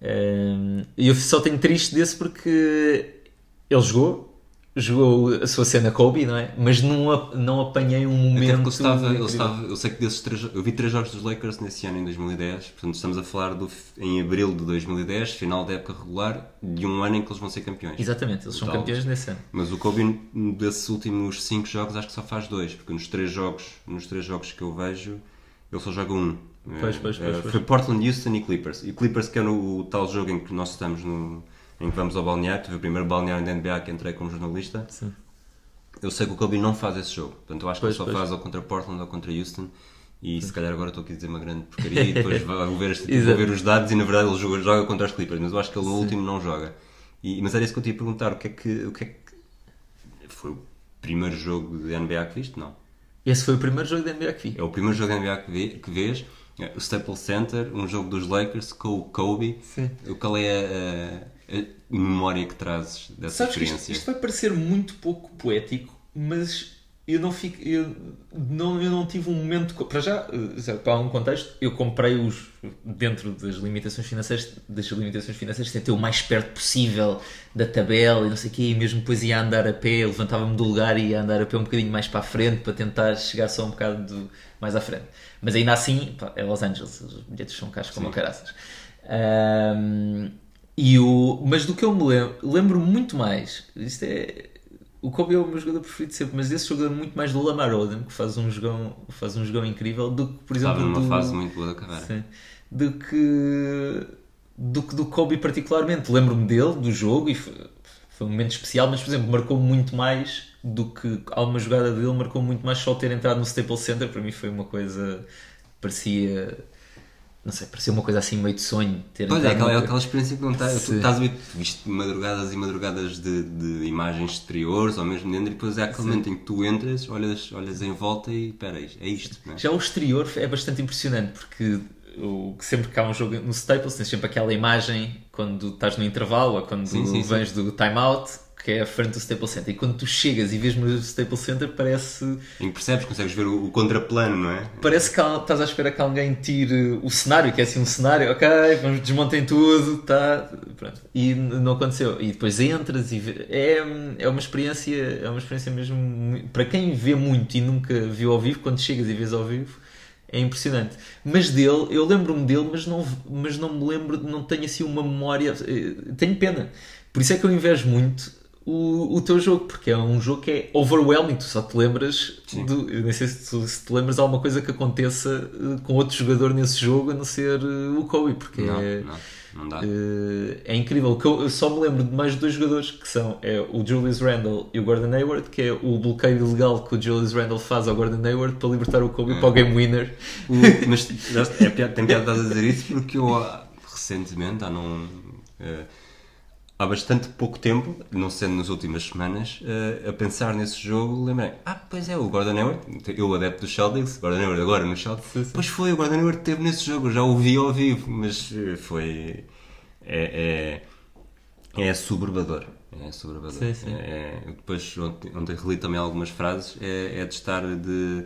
Speaker 7: Ehm, E eu só tenho triste desse porque ele jogou. Jogou a sua cena Kobe, não é? Mas não, não apanhei um
Speaker 6: Até
Speaker 7: momento.
Speaker 6: porque eu, estava, eu, estava, eu sei que desses três, eu vi três jogos dos Lakers nesse ano, em 2010. Portanto, estamos a falar do, em abril de 2010, final da época regular, de um ano em que eles vão ser campeões.
Speaker 7: Exatamente, eles são
Speaker 6: Dallas.
Speaker 7: campeões nesse ano.
Speaker 6: Mas o Kobe desses últimos 5 jogos acho que só faz dois, porque nos três jogos, nos três jogos que eu vejo, ele só joga um.
Speaker 7: Pois, pois, pois,
Speaker 6: eh,
Speaker 7: pois.
Speaker 6: Foi Portland, Houston e Clippers. E Clippers que é no o tal jogo em que nós estamos no, em que vamos ao balneário, tive o primeiro balneário da NBA que entrei como jornalista.
Speaker 7: Sim.
Speaker 6: Eu sei que o Kobe não faz esse jogo, portanto eu acho que
Speaker 7: Pois,
Speaker 6: ele só
Speaker 7: pois.
Speaker 6: faz ou contra Portland ou contra Houston. E se calhar agora estou aqui a dizer uma grande porcaria e depois vou ver, este, vou ver os dados e na verdade ele joga, joga contra os Clippers, mas eu acho que ele no último não joga. E, mas era isso que eu te ia perguntar: o que é que, o que, é que foi o primeiro jogo de NBA que viste? Não.
Speaker 7: Esse foi o primeiro jogo da NBA que vi.
Speaker 6: É o primeiro jogo de NBA que, vê, que vês, é o Staples Center, um jogo dos Lakers com o Kobe.
Speaker 7: Sim.
Speaker 6: Qual é a memória que trazes dessa
Speaker 7: Sabes que isto,
Speaker 6: experiência?
Speaker 7: isto vai parecer muito pouco poético, mas eu não fico. Eu não, eu não tive um momento. Para já, eh, já, para um contexto, eu comprei-os dentro das limitações financeiras, das limitações financeiras, tentei o mais perto possível da tabela e não sei o quê, e mesmo depois ia andar a pé, levantava-me do lugar e ia andar a pé um bocadinho mais para a frente para tentar chegar só um bocado do- mais à frente. Mas ainda assim, pá, é Los Angeles, os bilhetes são caros como caraças. Ahm, e o, mas do que eu me lembro, lembro muito mais. Isto é. O Kobe é o meu jogador preferido sempre, mas desse jogador muito mais do Lamar Odom, que faz um jogão, faz um jogão incrível, do que, por exemplo,
Speaker 6: Estava numa
Speaker 7: do,
Speaker 6: fase muito boa da carreira.
Speaker 7: Sim. do que do que do Kobe particularmente. Lembro-me dele, do jogo, e foi, foi um momento especial, mas por exemplo, marcou muito mais do que há uma jogada dele marcou muito mais só ter entrado no Staples Center. Para mim foi uma coisa. parecia. Não sei, parecia uma coisa assim meio de sonho. Ter
Speaker 6: Pois é, aquela, aquela experiência que não está. Tu
Speaker 7: Sim.
Speaker 6: estás a ver, tu viste madrugadas e madrugadas de, de imagens exteriores ao mesmo dentro, e depois é aquele momento em que tu entras, olhas, olhas em volta e espera, é isto, é?
Speaker 7: Já o exterior é bastante impressionante porque o, sempre que há um jogo no Staples tens sempre aquela imagem quando estás no intervalo ou quando
Speaker 6: Sim, sim, sim.
Speaker 7: vens do timeout que é a frente do Staples Center e quando tu chegas e vês no Staples Center parece
Speaker 6: Em que percebes, consegues ver o, o contraplano, não é?
Speaker 7: parece que estás à espera que alguém tire o cenário, que é assim um cenário, ok, vamos desmontem tudo, tá, pronto. E não aconteceu. E depois entras e vê- é, é uma experiência, é uma experiência mesmo para quem vê muito e nunca viu ao vivo, quando chegas e vês ao vivo, é impressionante. Mas dele, eu lembro-me dele, mas não, mas não me lembro, não tenho assim uma memória, eh, tenho pena. Por isso é que eu invejo muito o, o teu jogo, porque é um jogo que é overwhelming, tu só te lembras do, eu nem sei se tu se te lembras de alguma coisa que aconteça eh, com outro jogador nesse jogo a não ser eh, o Kobe, porque
Speaker 6: Não,
Speaker 7: é,
Speaker 6: não, não
Speaker 7: eh, é incrível. Eu, só me lembro de mais dois jogadores que são é o Julius Randle e o Gordon Hayward, que é o bloqueio ilegal que o Julius Randle faz ao Gordon Hayward para libertar o Kobe para o game winner.
Speaker 6: O- mas é tem piada estás a dizer isso porque eu ah, recentemente, há, não, eh, há bastante pouco tempo, não sendo nas últimas semanas, eh, a pensar nesse jogo, lembrei, ah, pois é, o Gordon Hayward, eu adepto do Celtics, Gordon Hayward agora no Celtics, pois foi, o Gordon Hayward esteve nesse jogo, já o vi ao vivo, mas eh, foi... é, é, é. É assoberbador.
Speaker 7: Sim, sim.
Speaker 6: É, eu depois, ontem, ontem reli também algumas frases, é, é de estar de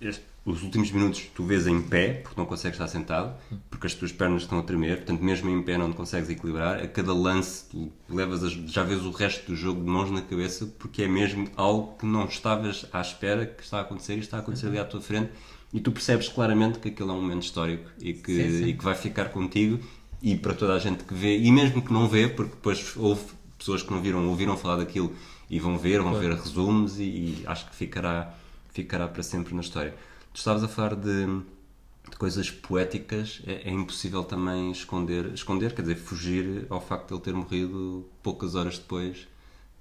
Speaker 6: este- os últimos minutos tu vês em pé, porque não consegues estar sentado, porque as tuas pernas estão a tremer, portanto, mesmo em pé não te consegues equilibrar. A cada lance tu levas as- já vês o resto do jogo de mãos na cabeça, porque é mesmo algo que não estavas à espera que está a acontecer e está a acontecer ali à tua frente, e tu percebes claramente que aquele é um momento histórico e que,
Speaker 7: Sim, sim.
Speaker 6: E que vai ficar contigo e para toda a gente que vê, e mesmo que não vê, porque depois houve pessoas que não viram, ouviram falar daquilo e vão ver, vão ver resumos e, e acho que ficará, ficará para sempre na história. Tu estavas a falar de, de coisas poéticas, é, é impossível também esconder, esconder, quer dizer, fugir ao facto de ele ter morrido poucas horas depois,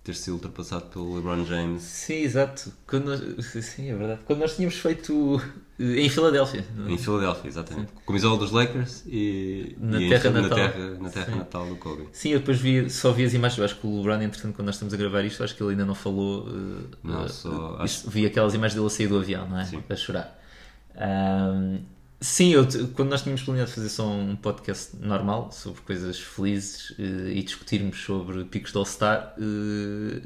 Speaker 6: ter sido ultrapassado pelo LeBron James.
Speaker 7: Sim, exato. Quando nós, sim, é verdade. Quando nós tínhamos feito eh, em Filadélfia.
Speaker 6: Em Filadélfia, exatamente. Com a camisola dos Lakers e,
Speaker 7: Na
Speaker 6: e
Speaker 7: terra
Speaker 6: em-
Speaker 7: natal.
Speaker 6: na terra, na terra
Speaker 7: Sim.
Speaker 6: natal do Kobe.
Speaker 7: Sim, eu depois vi, só vi as imagens. Eu acho que o LeBron, entretanto, quando nós estamos a gravar isto, acho que ele ainda não falou. eh,
Speaker 6: Não,
Speaker 7: eh,
Speaker 6: só- acho-
Speaker 7: Vi aquelas imagens dele a sair do avião, não é?
Speaker 6: Sim.
Speaker 7: A chorar. Ahm, sim, eu, quando nós tínhamos planeado fazer só um podcast normal sobre coisas felizes eh, e discutirmos sobre picos de All-Star, eh,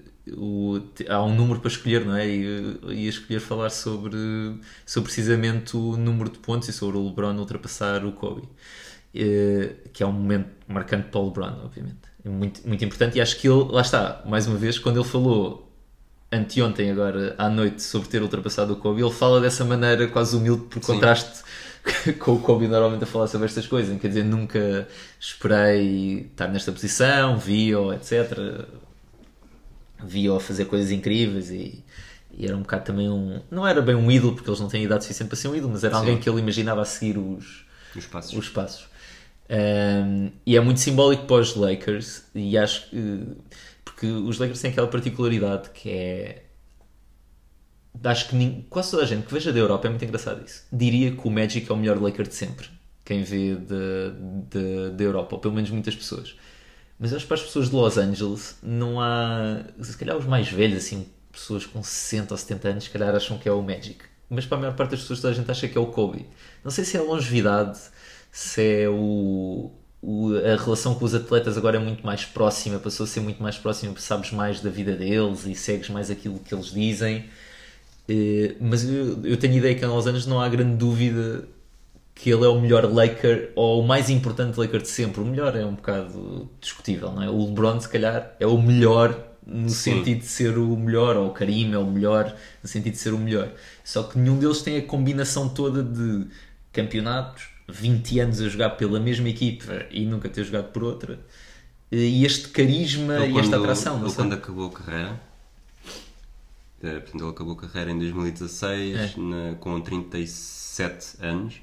Speaker 7: te- há um número para escolher, não é? E ia escolher falar sobre, sobre precisamente o número de pontos e sobre o LeBron ultrapassar o Kobe. Eh, que é um momento marcante para o LeBron, obviamente. É muito, muito importante e acho que ele, lá está, mais uma vez, quando ele falou anteontem, agora à noite, sobre ter ultrapassado o Kobe, ele fala dessa maneira quase humilde, por
Speaker 6: Sim.
Speaker 7: contraste com o Kobe normalmente a falar sobre estas coisas. Quer dizer, nunca esperei estar nesta posição, vi-o, etc. Vi-o a fazer coisas incríveis e, e era um bocado também um. Não era bem um ídolo, porque eles não têm idade suficiente para ser um ídolo, mas era alguém que ele imaginava a seguir os,
Speaker 6: Os passos.
Speaker 7: os passos. Um, e é muito simbólico para os Lakers, e acho que. Porque os Lakers têm aquela particularidade que é. Acho que nin- quase toda a gente que veja da Europa é muito engraçado isso. Diria que o Magic é o melhor Laker de sempre. Quem vê da- Europa, ou pelo menos muitas pessoas. Mas acho que para as pessoas de Los Angeles não há. Se calhar os mais velhos, assim, pessoas com 60 ou 70 anos, se calhar acham que é o Magic. Mas para a maior parte das pessoas, toda a gente acha que é o Kobe. Não sei se é a longevidade, se é o, o- a relação com os atletas agora é muito mais próxima, passou a ser muito mais próxima, sabes mais da vida deles e segues mais aquilo que eles dizem. Eh, mas eu, eu tenho ideia que há uns anos não há grande dúvida que ele é o melhor Laker ou o mais importante Laker de sempre. O melhor é um bocado discutível, não é? O LeBron, se calhar, é o melhor no
Speaker 6: Sim.
Speaker 7: sentido de ser o melhor, ou o Karim é o melhor no sentido de ser o melhor. Só que nenhum deles tem a combinação toda de campeonatos, 20 anos a jogar pela mesma equipa e nunca ter jogado por outra. E este carisma
Speaker 6: Ele
Speaker 7: e esta atração,
Speaker 6: ele quando acabou a carreira, eh, portanto, ele acabou a carreira em 2016,
Speaker 7: É.
Speaker 6: na- com 37 anos.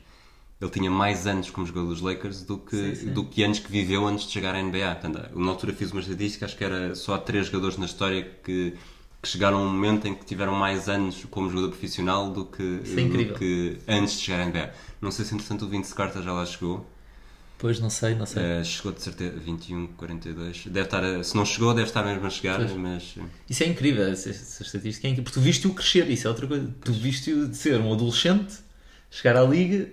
Speaker 6: Ele tinha mais anos como jogador dos Lakers do que,
Speaker 7: Sim, sim.
Speaker 6: do que anos que viveu antes de chegar à NBA. Portanto, na altura fiz uma estatística, acho que era só há três jogadores na história que que chegaram a um momento em que tiveram mais anos como jogador profissional do que,
Speaker 7: é
Speaker 6: do que antes de chegar à NBA. Não sei se entretanto o Vince Carter já lá chegou.
Speaker 7: Pois não sei, não sei.
Speaker 6: Eh, chegou de certeza 21, 42. Deve estar, a- se não chegou, deve estar mesmo a chegar,
Speaker 7: Pois.
Speaker 6: mas eh,
Speaker 7: Isso é incrível, essa, essa estatística é incrível. Porque tu viste-o crescer, isso é outra coisa. Tu viste-o de ser um adolescente, chegar à liga,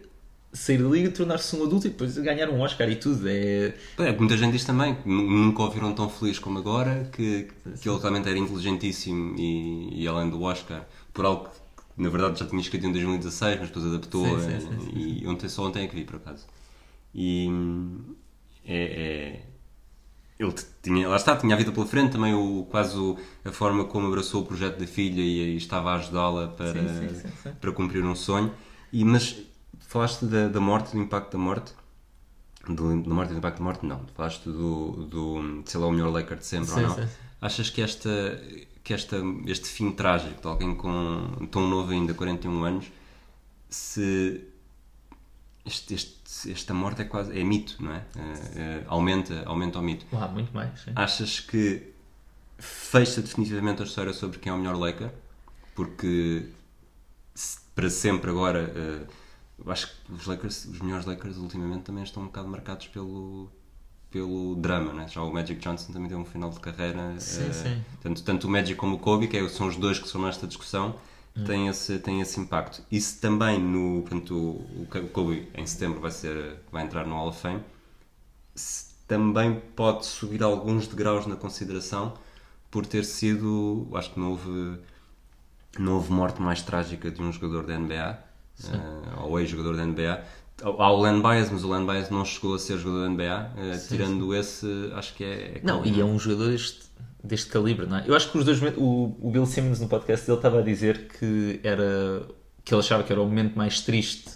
Speaker 7: sair da liga, tornar-se um adulto e depois ganhar um Oscar e tudo. É...
Speaker 6: É, muita gente diz também que nu- nunca o viram tão feliz como agora, que, que ele realmente era inteligentíssimo e, e além do Oscar, por algo que na verdade já tinha escrito em 2016, mas depois adaptou
Speaker 7: Sim, sim,
Speaker 6: eh,
Speaker 7: sim, sim,
Speaker 6: e ontem, só ontem é que vi por acaso. E hum, é, é- ele tinha, lá está, tinha a vida pela frente, também o, quase o- a forma como abraçou o projeto da filha e, e estava a ajudá-la para,
Speaker 7: Sim, sim, sim, sim.
Speaker 6: para cumprir um sonho. E, mas falaste da, da morte, do impacto da morte. Do, da morte e do impacto da morte, não. Falaste do, do sei lá, o melhor Laker de sempre
Speaker 7: Sim,
Speaker 6: ou não.
Speaker 7: sim.
Speaker 6: Achas que, esta, que esta, este fim trágico de alguém com tão novo ainda, 41 anos, se este, este- esta morte é quase é mito, não é? É, é, aumenta, aumenta o mito.
Speaker 7: Uau, muito mais. sim.
Speaker 6: Achas que fecha definitivamente a história sobre quem é o melhor Laker? Porque se- para sempre agora, eh, eu acho que os Lakers, os melhores Lakers ultimamente também estão um bocado marcados pelo pelo drama, né? já o Magic Johnson também teve um final de carreira
Speaker 7: Sim,
Speaker 6: eh,
Speaker 7: sim.
Speaker 6: Tanto, tanto o Magic como o Kobe, que é- são os dois que são nesta discussão,
Speaker 7: Hum.
Speaker 6: têm, esse, têm esse impacto. Isso também no portanto, o, o Kobe em setembro vai, ser, vai entrar no Hall of Fame se- também pode subir alguns degraus na consideração por ter sido, acho que não houve, não houve morte mais trágica de um jogador da NBA, eh, ou ex-jogador da NBA. Há o Len Bias, mas o Len Bias não chegou a ser jogador da NBA. eh, tirando esse, acho que é. é
Speaker 7: Não, e é um jogador deste, deste calibre, não é? Eu acho que os dois momentos- o, o Bill Simmons no podcast dele estava a dizer que era que ele achava que era o momento mais triste,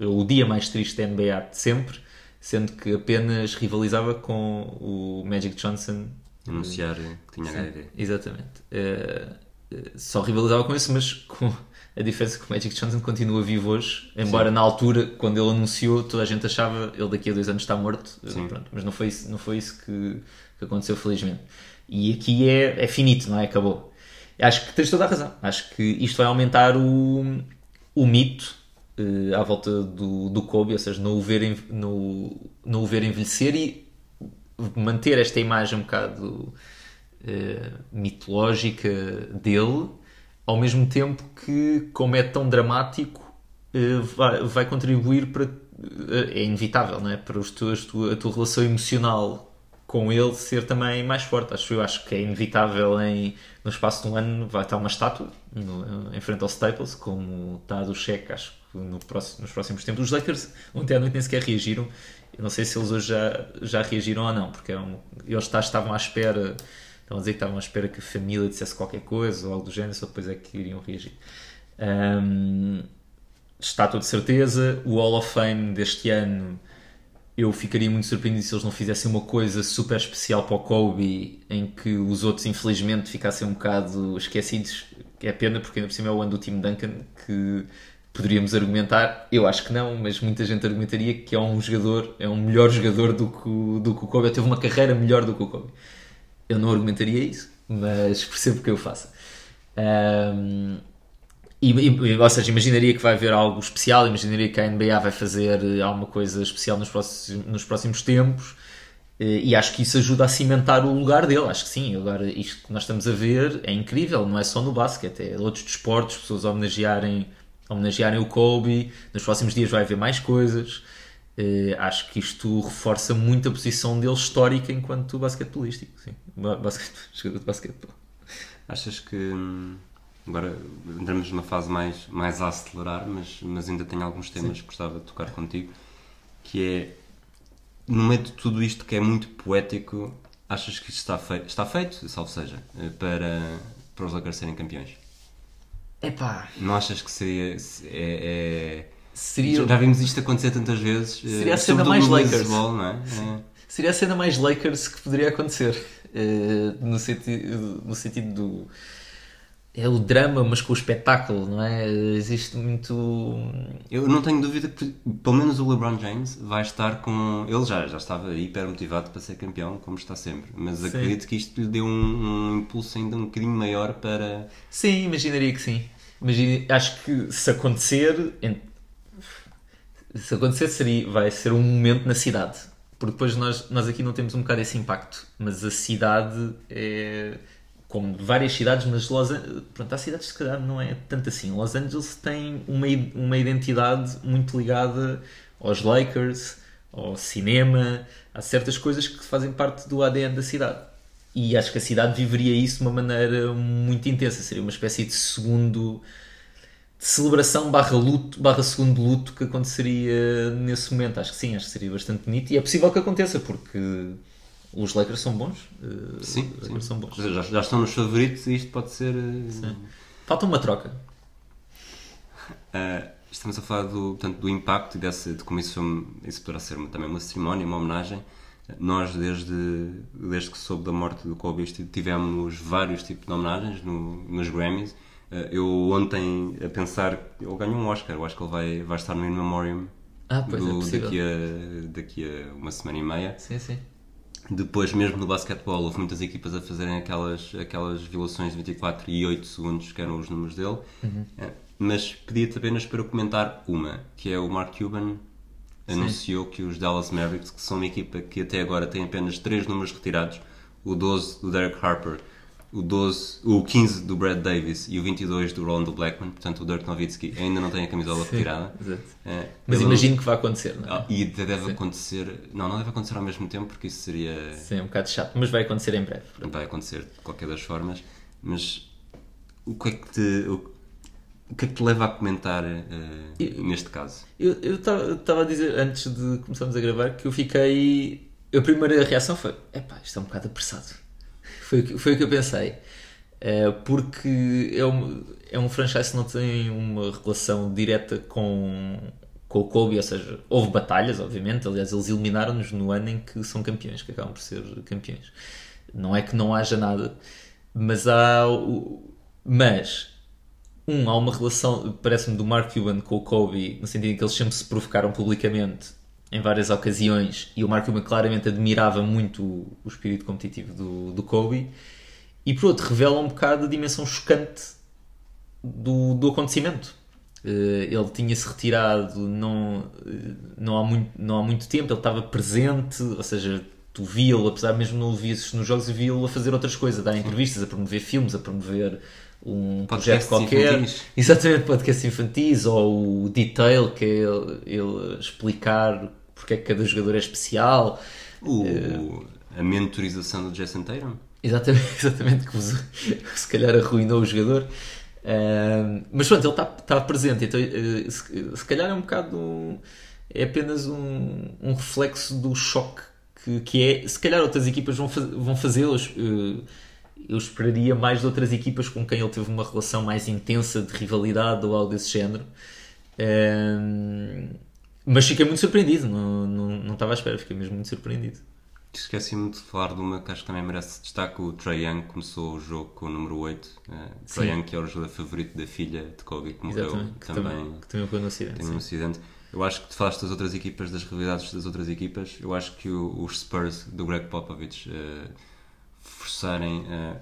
Speaker 7: o dia mais triste da NBA de sempre, sendo que apenas rivalizava com o Magic Johnson
Speaker 6: anunciar que tinha HIV.
Speaker 7: Exatamente. Eh, eh, só rivalizava com isso, mas com a diferença que o Magic Johnson continua vivo hoje, embora na altura, quando ele anunciou, toda a gente achava ele daqui a dois anos está morto,
Speaker 6: Sim.
Speaker 7: pronto, mas não foi isso, não foi isso que, que aconteceu, felizmente. E aqui é, é finito, não é? Acabou. Acho que tens toda a razão. Acho que isto vai aumentar o, o mito eh, à volta do, do Kobe, ou seja, não o, ver, enve- não, não o ver envelhecer e manter esta imagem um bocado eh, mitológica dele, ao mesmo tempo que, como é tão dramático, eh, vai, contribuir para. eh, é inevitável, não é? Para os a tua relação emocional com ele ser também mais forte. Acho eu acho que é inevitável em no espaço de um ano vai estar uma estátua no- em frente ao Staples, como está do Cheque, acho que no próximo- nos próximos tempos. Os Lakers ontem à noite nem sequer reagiram. Eu não sei se eles hoje já, já reagiram ou não, porque eram, eles tá- estavam à espera, estavam a dizer que estavam à espera que a família dissesse qualquer coisa ou algo do género, só depois é que iriam reagir. Ahm, estátua de certeza, o Hall of Fame deste ano eu ficaria muito surpreendido se eles não fizessem uma coisa super especial para o Kobe em que os outros infelizmente ficassem um bocado esquecidos. Que é pena porque ainda por cima é o ano do Tim Duncan que poderíamos argumentar, eu acho que não mas muita gente argumentaria que é um jogador é um melhor jogador do que, do que o Kobe, teve uma carreira melhor do que o Kobe eu não argumentaria isso mas percebo que eu faço Ahm, e, ou seja, imaginaria que vai haver algo especial, imaginaria que a NBA vai fazer eh, alguma coisa especial nos próximos, nos próximos tempos eh, e acho que isso ajuda a cimentar o lugar dele. Acho que sim. Agora, isto que nós estamos a ver é incrível, não é só no basquete, é outros desportos, pessoas homenagearem, homenagearem o Kobe. Nos próximos dias vai haver mais coisas. Eh, acho que isto reforça muito a posição dele histórica enquanto basquetebolístico. Sim, Ba- basquete, jogador de basquetebol.
Speaker 6: Achas que hum, agora entramos numa fase mais, mais a acelerar, mas, mas ainda tenho alguns temas que gostava de tocar contigo, que é no meio de tudo isto que é muito poético, achas que isto está feito, está feito, salvo seja, eh, para, para os Lakers serem campeões?
Speaker 7: Epá,
Speaker 6: Não achas que seria se- é, é-
Speaker 7: seria,
Speaker 6: já vimos isto acontecer tantas vezes? eh,
Speaker 7: Seria a cena mais Lakers.
Speaker 6: baseball, é? É.
Speaker 7: Seria a cena mais Lakers que poderia acontecer. Eh, no, sentido, no sentido do. é o drama, mas com o espetáculo, não é? Existe muito.
Speaker 6: Eu não tenho dúvida que, pelo menos, o LeBron James vai estar com. Ele já, já estava hiper motivado para ser campeão, como está sempre. Mas
Speaker 7: Sim.
Speaker 6: acredito que isto lhe deu um, um impulso ainda um bocadinho maior para.
Speaker 7: Sim, imaginaria que sim. Imagina, acho que se acontecer, se acontecer seria, vai ser um momento na cidade. Porque depois nós, nós aqui não temos um bocado esse impacto. Mas a cidade é como várias cidades, mas Los Angeles, pronto, há cidades que não é tanto assim. Los Angeles tem uma, uma identidade muito ligada aos Lakers, ao cinema, há certas coisas que fazem parte do ADN da cidade. E acho que a cidade viveria isso de uma maneira muito intensa. Seria uma espécie de segundo celebração barra luto, barra segundo luto que aconteceria nesse momento. Acho que sim, acho que seria bastante bonito e é possível que aconteça porque os Lakers são bons. eh,
Speaker 6: Sim,
Speaker 7: os
Speaker 6: sim.
Speaker 7: Lakers são bons.
Speaker 6: Já, já estão nos favoritos e isto pode ser. eh,
Speaker 7: Falta uma troca.
Speaker 6: Uh, estamos a falar do, portanto, do impacto e desse, de como isso, foi- isso poderá ser também uma cerimónia, uma homenagem. Nós, desde, desde que soube da morte do Kobe, tivemos vários tipos de homenagens no, nos Grammys. Uh, eu ontem, a pensar, ele ganhou um Oscar, eu acho que ele vai, vai estar no In Memoriam
Speaker 7: Ah, é
Speaker 6: do-
Speaker 7: possível.
Speaker 6: daqui, a, daqui a uma semana e meia.
Speaker 7: Sim, sim.
Speaker 6: Depois, mesmo no basquetebol, houve muitas equipas a fazerem aquelas, aquelas violações de 24 e 8 segundos, que eram os números dele. Eh, Mas pedia-te apenas para eu comentar uma, que é o Mark Cuban anunciou que os Dallas Mavericks, que são uma equipa que até agora tem apenas 3 números retirados, o 12 do Derek Harper, o, 12, o 15 do Brad Davis e o 22 do Rondo Blackman, portanto o Dirk Nowitzki ainda não tem a camisola retirada.
Speaker 7: exato.
Speaker 6: Eh,
Speaker 7: Mas imagino que vai acontecer, não é?
Speaker 6: Ah, E deve acontecer. Não, não deve acontecer ao mesmo tempo, porque isso seria.
Speaker 7: Sim, é um bocado chato, mas vai acontecer em breve.
Speaker 6: Vai acontecer de qualquer das formas. Mas o que é que te. O, o que é que te leva a comentar eh, neste caso?
Speaker 7: Eu estava a dizer antes de começarmos a gravar que eu fiquei. A primeira reação foi: epá, isto é um bocado apressado. Foi, foi o que eu pensei. Eh, porque é um, é um franchise que não tem uma relação direta com, com o Kobe, ou seja, houve batalhas, obviamente. Aliás, eles eliminaram-nos no ano em que são campeões, que acabam por ser campeões. Não é que não haja nada, mas há. Mas um, há uma relação, parece-me, do Mark Cuban com o Kobe, no sentido em que eles sempre se provocaram publicamente em várias ocasiões e o Mark Cuban claramente admirava muito o, o espírito competitivo do, do Kobe. E por outro, revela um bocado a dimensão chocante do, do acontecimento. Eh, ele tinha-se retirado não, eh, não, há muito, não há muito tempo, ele estava presente, ou seja, tu via-lo, apesar mesmo não o vias nos jogos, via-lo a fazer outras coisas, a dar entrevistas, a promover filmes, a promover um projeto
Speaker 6: Podcasts
Speaker 7: qualquer.
Speaker 6: infantis.
Speaker 7: Exatamente, podcast infantis, ou o detail, que é ele, ele explicar porque é que cada jogador é especial.
Speaker 6: O,
Speaker 7: Eh,
Speaker 6: a mentorização do Jason Tatum?
Speaker 7: Exatamente, exatamente que se calhar arruinou o jogador. Ahm, mas pronto, ele está tá presente, então eh, se, se calhar é um bocado. um- é apenas um, um reflexo do choque que, que é. Se calhar outras equipas vão, faz, vão fazê-lo. eh, Eu esperaria mais de outras equipas com quem ele teve uma relação mais intensa de rivalidade ou algo desse género. Ahm, mas fiquei muito surpreendido, não, não, não estava à espera, fiquei mesmo muito surpreendido.
Speaker 6: Esqueci-me de falar de uma que acho que também merece destaque. O Trae Young começou o jogo com o número 8. Uh, Trae
Speaker 7: Sim.
Speaker 6: Young, que é o jogador favorito da filha de Kobe, que morreu
Speaker 7: Exatamente, que
Speaker 6: também.
Speaker 7: também, que também foi no acidente.
Speaker 6: Tem um acidente. Eu acho que te falaste das outras equipas, das rivalidades das outras equipas. Eu acho que os Spurs do Greg Popovich eh, forçarem eh,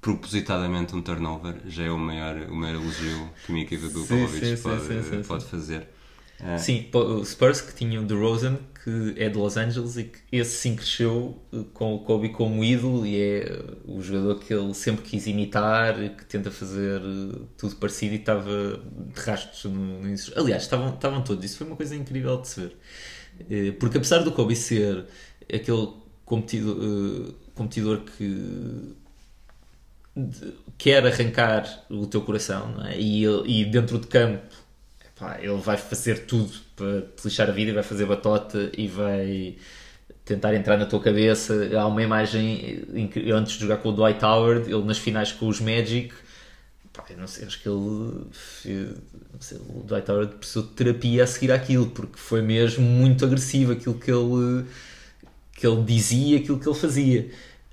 Speaker 6: propositadamente um turnover já é o maior, o maior elogio que uma equipa do
Speaker 7: Sim,
Speaker 6: Popovich
Speaker 7: sim,
Speaker 6: pode,
Speaker 7: sim,
Speaker 6: pode fazer. Eh,
Speaker 7: Sim, o Spurs que tinha o DeRozan, que é de Los Angeles e que esse sim cresceu eh, com o Kobe como ídolo e é eh, o jogador que ele sempre quis imitar, que tenta fazer eh, tudo parecido e estava de rastros no, no. Aliás, estavam, estavam todos, isso foi uma coisa incrível de se ver. Porque apesar do Kobe ser aquele competidor, competidor que quer arrancar o teu coração é? e, e dentro de campo epá, ele vai fazer tudo para te lixar a vida e vai fazer batota e vai tentar entrar na tua cabeça há uma imagem em que antes de jogar com o Dwight Howard ele nas finais com os Magic pá, não sei, acho que ele sei, o Dwight Howard precisou de terapia a seguir aquilo porque foi mesmo muito agressivo aquilo que ele que ele dizia, aquilo que ele fazia.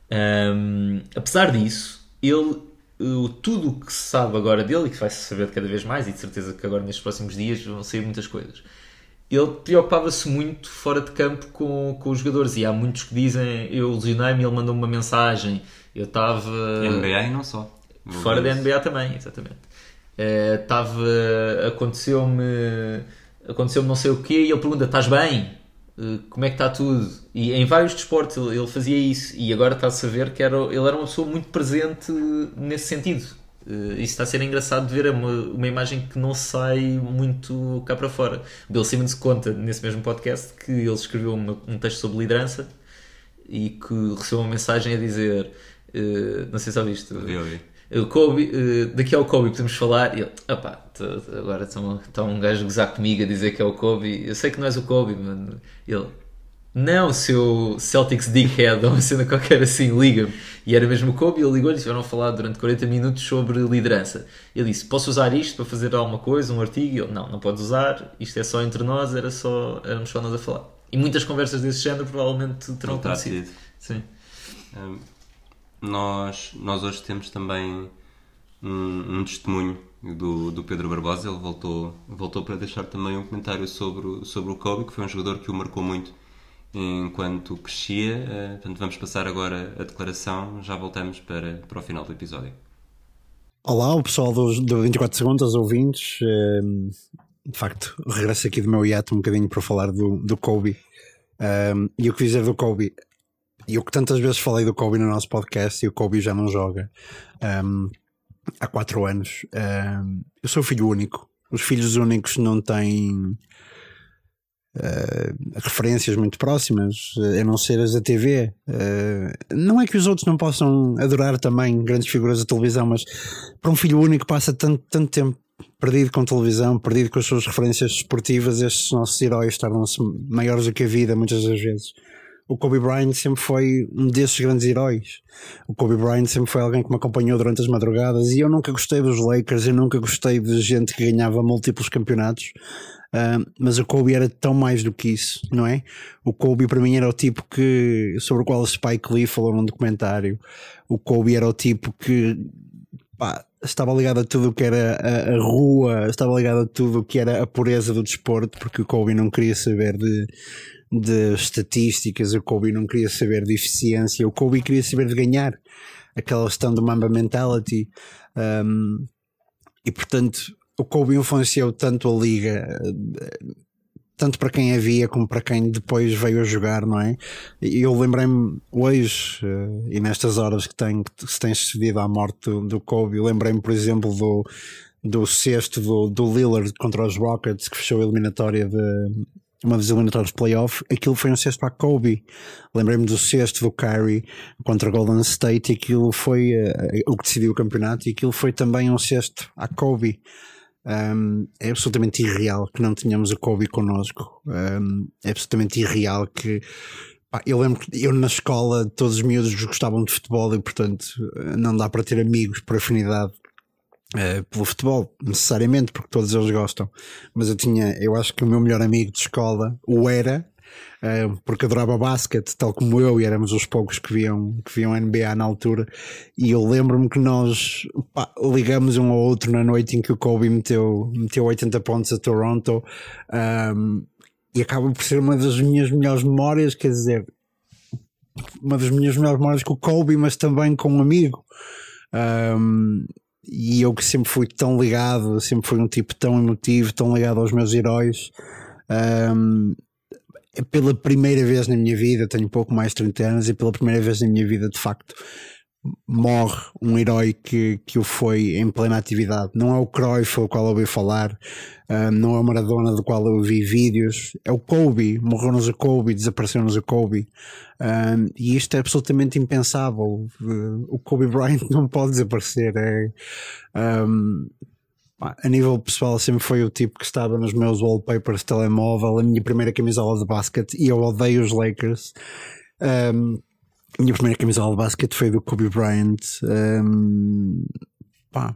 Speaker 7: Ahm, apesar disso, ele o, tudo o que se sabe agora dele e que vai-se saber cada vez mais, e de certeza que agora nestes próximos dias vão sair muitas coisas. Ele preocupava-se muito fora de campo com, com os jogadores, e há muitos que dizem: Eu lesionei-me, ele mandou-me uma mensagem, eu estava.
Speaker 6: NBA e não só.
Speaker 7: Fora da NBA também, exatamente. Estava. aconteceu-me. Aconteceu-me não sei o quê, e ele pergunta: Estás bem? Uh, como é que está tudo? E em vários desportos ele, ele fazia isso, e agora está-se a ver que era, ele era uma pessoa muito presente nesse sentido. Uh, isso está a ser engraçado de ver, é uma, uma imagem que não sai muito cá para fora. Bill Simmons conta nesse mesmo podcast que ele escreveu uma, um texto sobre liderança e que recebeu uma mensagem a dizer: uh, Não sei se ouviste.
Speaker 6: Vi, ouvi.
Speaker 7: O Kobe, uh, daqui ao Kobe podemos falar. E ele, opá, agora está um gajo a gozar comigo a dizer que é o Kobe. Eu sei que não és o Kobe, mano. Ele, não, seu Celtics Dickhead ou uma cena qualquer assim, liga-me. E era mesmo o Kobe, ele ligou-lhe e estiveram a falar durante 40 minutos sobre liderança. Ele disse: Posso usar isto para fazer alguma coisa, um artigo? E ele: Não, não podes usar, isto é só entre nós, era só, éramos só nós a falar. E muitas conversas desse género provavelmente terão acontecido. Sim.
Speaker 6: Um, nós, nós hoje temos também um, um testemunho do, do, Pedro Barbosa. Ele voltou, voltou para deixar também um comentário sobre, sobre o Kobe, que foi um jogador que o marcou muito enquanto crescia. Uh, portanto, vamos passar agora a declaração. Já voltamos para, para o final do episódio.
Speaker 8: Olá, o pessoal do, do 24 Segundos, ouvintes. Um, de facto, regresso aqui do meu hiato um bocadinho para falar do, do Kobe. Um, e o que dizer do Kobe? E o que tantas vezes falei do Kobe no nosso podcast e o Kobe já não joga um, há quatro anos. Um, eu sou filho único. Os filhos únicos não têm uh, referências muito próximas, a não ser as da TV. Uh, não é que os outros não possam adorar também grandes figuras da televisão, mas para um filho único passa tanto, tanto tempo perdido com televisão, perdido com as suas referências esportivas, estes nossos heróis tornam-se maiores do que a vida muitas das vezes o Kobe Bryant sempre foi um desses grandes heróis. O Kobe Bryant sempre foi alguém que me acompanhou durante as madrugadas e eu nunca gostei dos Lakers, eu nunca gostei de gente que ganhava múltiplos campeonatos. Uh, mas o Kobe era tão mais do que isso, não é? O Kobe para mim era o tipo que sobre o qual Spike Lee falou num documentário. O Kobe era o tipo que pá, estava ligado a tudo o que era a, a, rua, estava ligado a tudo o que era a pureza do desporto, porque o Kobe não queria saber de de estatísticas, o Kobe não queria saber de eficiência, o Kobe queria saber de ganhar aquela questão do Mamba Mentality. Um, e portanto, o Kobe influenciou tanto a liga, tanto para quem havia como para quem depois veio a jogar, não é? E eu lembrei-me hoje, uh, e nestas horas que, tem, que se tem sucedido à morte do, do Kobe, lembrei-me, por exemplo, do, do sexto do, do Lillard contra os Rockets, que fechou a eliminatória de, uma das eliminatórias de playoff, aquilo foi um sexto para a Kobe. Lembrei-me do sexto do Curry contra Golden State e aquilo foi uh, o que decidiu o campeonato e aquilo foi também um sexto à Kobe. Um, é absolutamente irreal que não tenhamos o Kobe connosco. Um, é absolutamente irreal que eu lembro que eu na escola todos os miúdos gostavam de futebol e portanto não dá para ter amigos por afinidade Uh, pelo futebol, necessariamente, porque todos eles gostam. Mas eu tinha, eu acho que o meu melhor amigo de escola o era, uh, porque adorava basquete, tal como eu, e éramos os poucos que viam, que viam NBA na altura. E eu lembro-me que nós pá, ligamos um ao outro na noite em que o Kobe meteu, meteu 80 pontos a Toronto. Um, e acaba por ser uma das minhas melhores memórias, quer dizer, uma das minhas melhores memórias com o Kobe, mas também com um amigo. Um, e eu que sempre fui tão ligado, sempre fui um tipo tão emotivo, tão ligado aos meus heróis. Um, pela primeira vez na minha vida, tenho pouco mais de 30 anos, e pela primeira vez na minha vida, de facto, morre um herói que, que o foi em plena atividade. Não é o Cruyff o qual eu ouvi falar, um, não é o Maradona do qual eu vi vídeos, é o Kobe. Morreu-nos o Kobe, desapareceu-nos o Kobe. Um, e isto é absolutamente impensável. O Kobe Bryant não pode desaparecer. É, um, a nível pessoal, sempre foi o tipo que estava nos meus wallpapers de telemóvel, a minha primeira camisola de basquete, e eu odeio os Lakers. Um, minha primeira camisola de basquete foi do Kobe Bryant. Um, pá,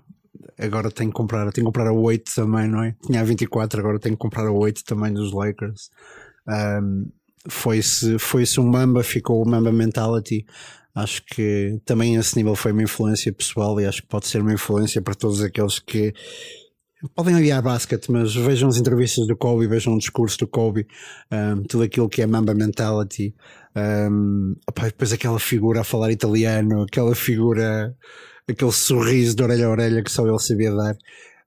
Speaker 8: agora tenho que comprar, tenho que comprar a 8 também, não é? Tinha a 24, agora tenho que comprar a 8 também dos Lakers. Um, foi-se foi -se um Mamba, ficou o Mamba Mentality. Acho que também esse nível foi uma influência pessoal e acho que pode ser uma influência para todos aqueles que podem odiar basquete, mas vejam as entrevistas do Kobe, vejam o discurso do Kobe, um, tudo aquilo que é Mamba Mentality. Um, opa, depois aquela figura a falar italiano, aquela figura, aquele sorriso de orelha a orelha que só ele sabia dar,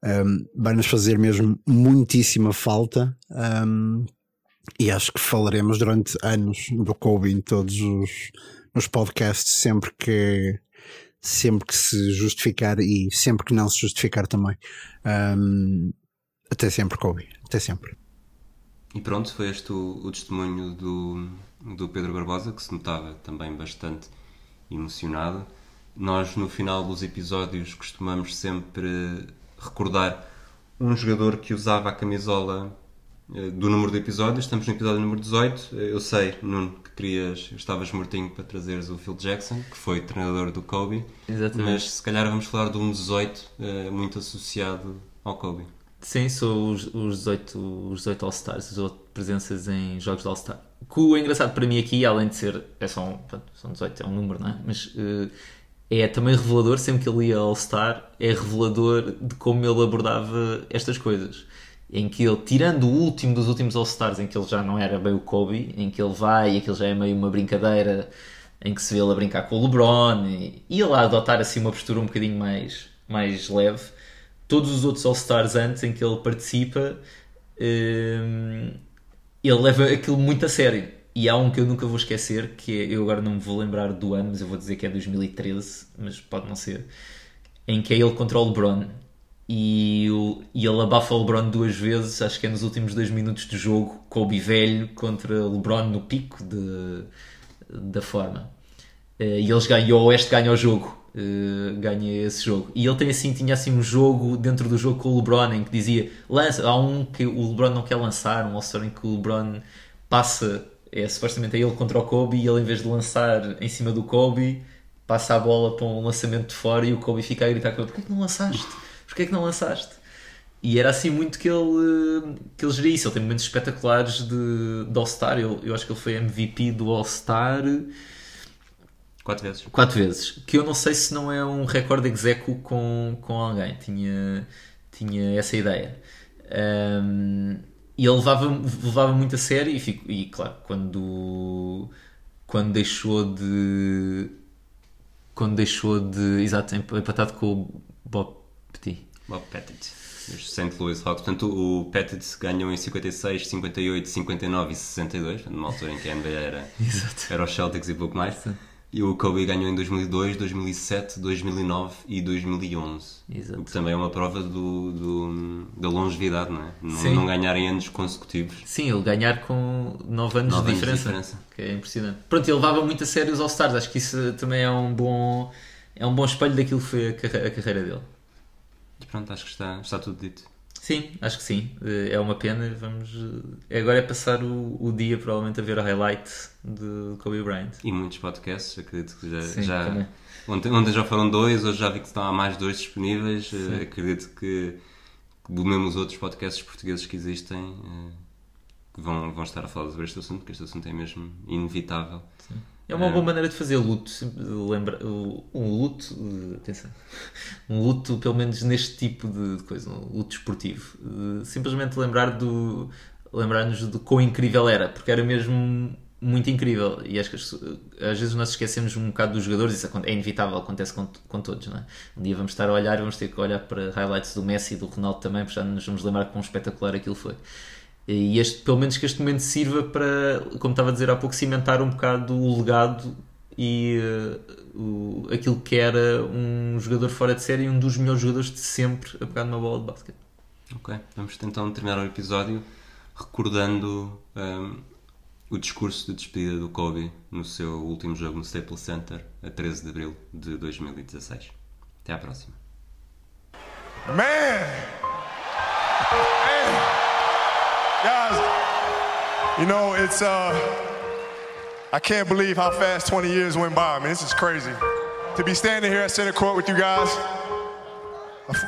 Speaker 8: um, vai nos fazer mesmo muitíssima falta. Um, e acho que falaremos durante anos do Kobe em todos os, os podcasts, sempre que sempre que se justificar e sempre que não se justificar também. Um, até sempre, Kobe. Até sempre.
Speaker 6: E pronto, foi este o, o, testemunho do, do Pedro Barbosa, que se notava também bastante emocionado. Nós, no final dos episódios, costumamos sempre recordar um jogador que usava a camisola eh, do número de episódios. Estamos no episódio número 18. Eu sei, Nuno, querias, estavas mortinho para trazeres o Phil Jackson, que foi treinador do Kobe.
Speaker 7: Exatamente.
Speaker 6: Mas se calhar vamos falar de um 18 eh, muito associado ao Kobe.
Speaker 7: Sim, sou os, os 18, os 18 All-Stars, as 18 presenças em jogos de All-Star. O engraçado para mim aqui, além de ser. É só um, são 18, é um número, não é? Mas uh, é também revelador, sempre que ele ia All-Star, é revelador de como ele abordava estas coisas em que ele, tirando o último dos últimos All-Stars, em que ele já não era bem o Kobe, em que ele vai e aquilo já é meio uma brincadeira, em que se vê ele a brincar com o LeBron e, e ele a adotar assim uma postura um bocadinho mais, mais leve. Todos os outros All-Stars antes em que ele participa, hum, ele leva aquilo muito a sério. E há um que eu nunca vou esquecer, que é, eu agora não me vou lembrar do ano, mas eu vou dizer que é 2013, mas pode não ser, em que é ele contra o LeBron e, o, e ele abafa o LeBron duas vezes, acho que é nos últimos dois minutos de jogo, Kobe velho contra LeBron no pico de, da forma. Eh, e eles ganham, o Oeste ganha o jogo, uh, ganha esse jogo. E ele tem assim, tinha assim um jogo dentro do jogo com o LeBron em que dizia, lança, há um que o LeBron não quer lançar, um all em que o LeBron passa, é supostamente é ele contra o Kobe e ele em vez de lançar em cima do Kobe, passa a bola para um lançamento de fora e o Kobe fica a gritar porquê que não lançaste? Porquê é que não lançaste? E era assim muito que ele, que ele geria isso. Ele tem momentos espetaculares de, de All-Star. Eu, eu acho que ele foi MVP do All-Star.
Speaker 6: Quatro vezes.
Speaker 7: Quatro vezes. Que eu não sei se não é um recorde execo com, com alguém. Tinha, tinha essa ideia. Um, e ele levava, levava muito a sério. E, fico, e claro, quando, quando deixou de. Quando deixou de. Exato, empatado com o Bob.
Speaker 6: Bob Pettit. Os St. Louis Hawks. Portanto, o Pettit ganhou em 56, 58, 59 e 62, numa altura em que a NBA era, era os Celtics e pouco mais. E o Kobe ganhou em 2002, 2007, 2009 e 2011. Exato. O que também é uma prova do, do da longevidade, não é? Não, não, ganhar em anos consecutivos.
Speaker 7: Sim, ele ganhar com 9 anos, 9 de, diferença, anos de diferença. Que é impressionante. Pronto, ele levava muito a sério os All-Stars. Acho que isso também é um bom, é um bom espelho daquilo que foi a, carreira, a carreira dele.
Speaker 6: Pronto, acho que está, está tudo dito.
Speaker 7: Sim, acho que sim. É uma pena. Vamos. Eh, agora é passar o, o dia, provavelmente, a ver a highlight de Kobe Bryant.
Speaker 6: E muitos podcasts, acredito que já. Sim, já ontem, ontem, já foram dois, hoje já vi que estão há mais dois disponíveis. Sim. Eh, acredito que, que mesmo os outros podcasts portugueses que existem eh, vão, vão estar a falar sobre este assunto, porque este assunto é mesmo inevitável.
Speaker 7: É uma boa maneira de fazer luto. Lembra, um luto, atenção, um luto, pelo menos neste tipo de coisa, um luto esportivo. Simplesmente lembrar do. lembrar-nos de quão incrível era, porque era mesmo muito incrível. E acho que às vezes nós esquecemos um bocado dos jogadores, isso é inevitável, acontece com, com todos. Não é? Um dia vamos estar a olhar e vamos ter que olhar para highlights do Messi e do Ronaldo também, porque já nos vamos lembrar quão espetacular aquilo foi. E este, pelo menos que este momento sirva para, como estava a dizer há pouco, cimentar um bocado o legado e uh, o, aquilo que era um jogador fora de série e um dos melhores jogadores de sempre a pegar numa bola de basquete.
Speaker 6: Ok, vamos então terminar o episódio recordando um, ehm, o discurso de despedida do Kobe no seu último jogo no Staples Center a 13 de abril de 2016. Até à próxima. Man!
Speaker 9: Guys, you know, it's, uh, I can't believe how fast 20 years went by. I mean, this is crazy. To be standing here at center court with you guys,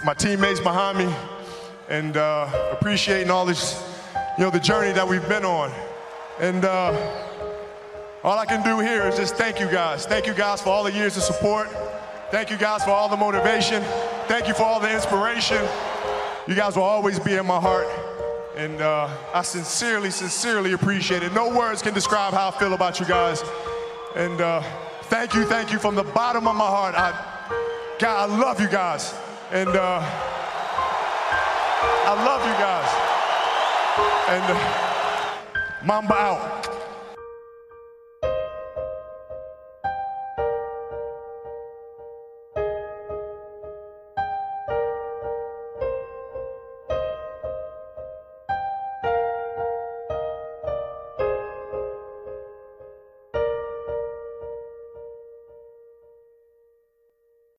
Speaker 9: my teammates behind me, and uh, appreciating all this, you know, the journey that we've been on. And uh, all I can do here is just thank you guys. Thank you guys for all the years of support. Thank you guys for all the motivation. Thank you for all the inspiration. You guys will always be in my heart. And uh, I sincerely, sincerely appreciate it. No words can describe how I feel about you guys. And uh, thank you, thank you from the bottom of my heart. I, God, I love you guys. And uh, I love you guys. And uh, Mamba out.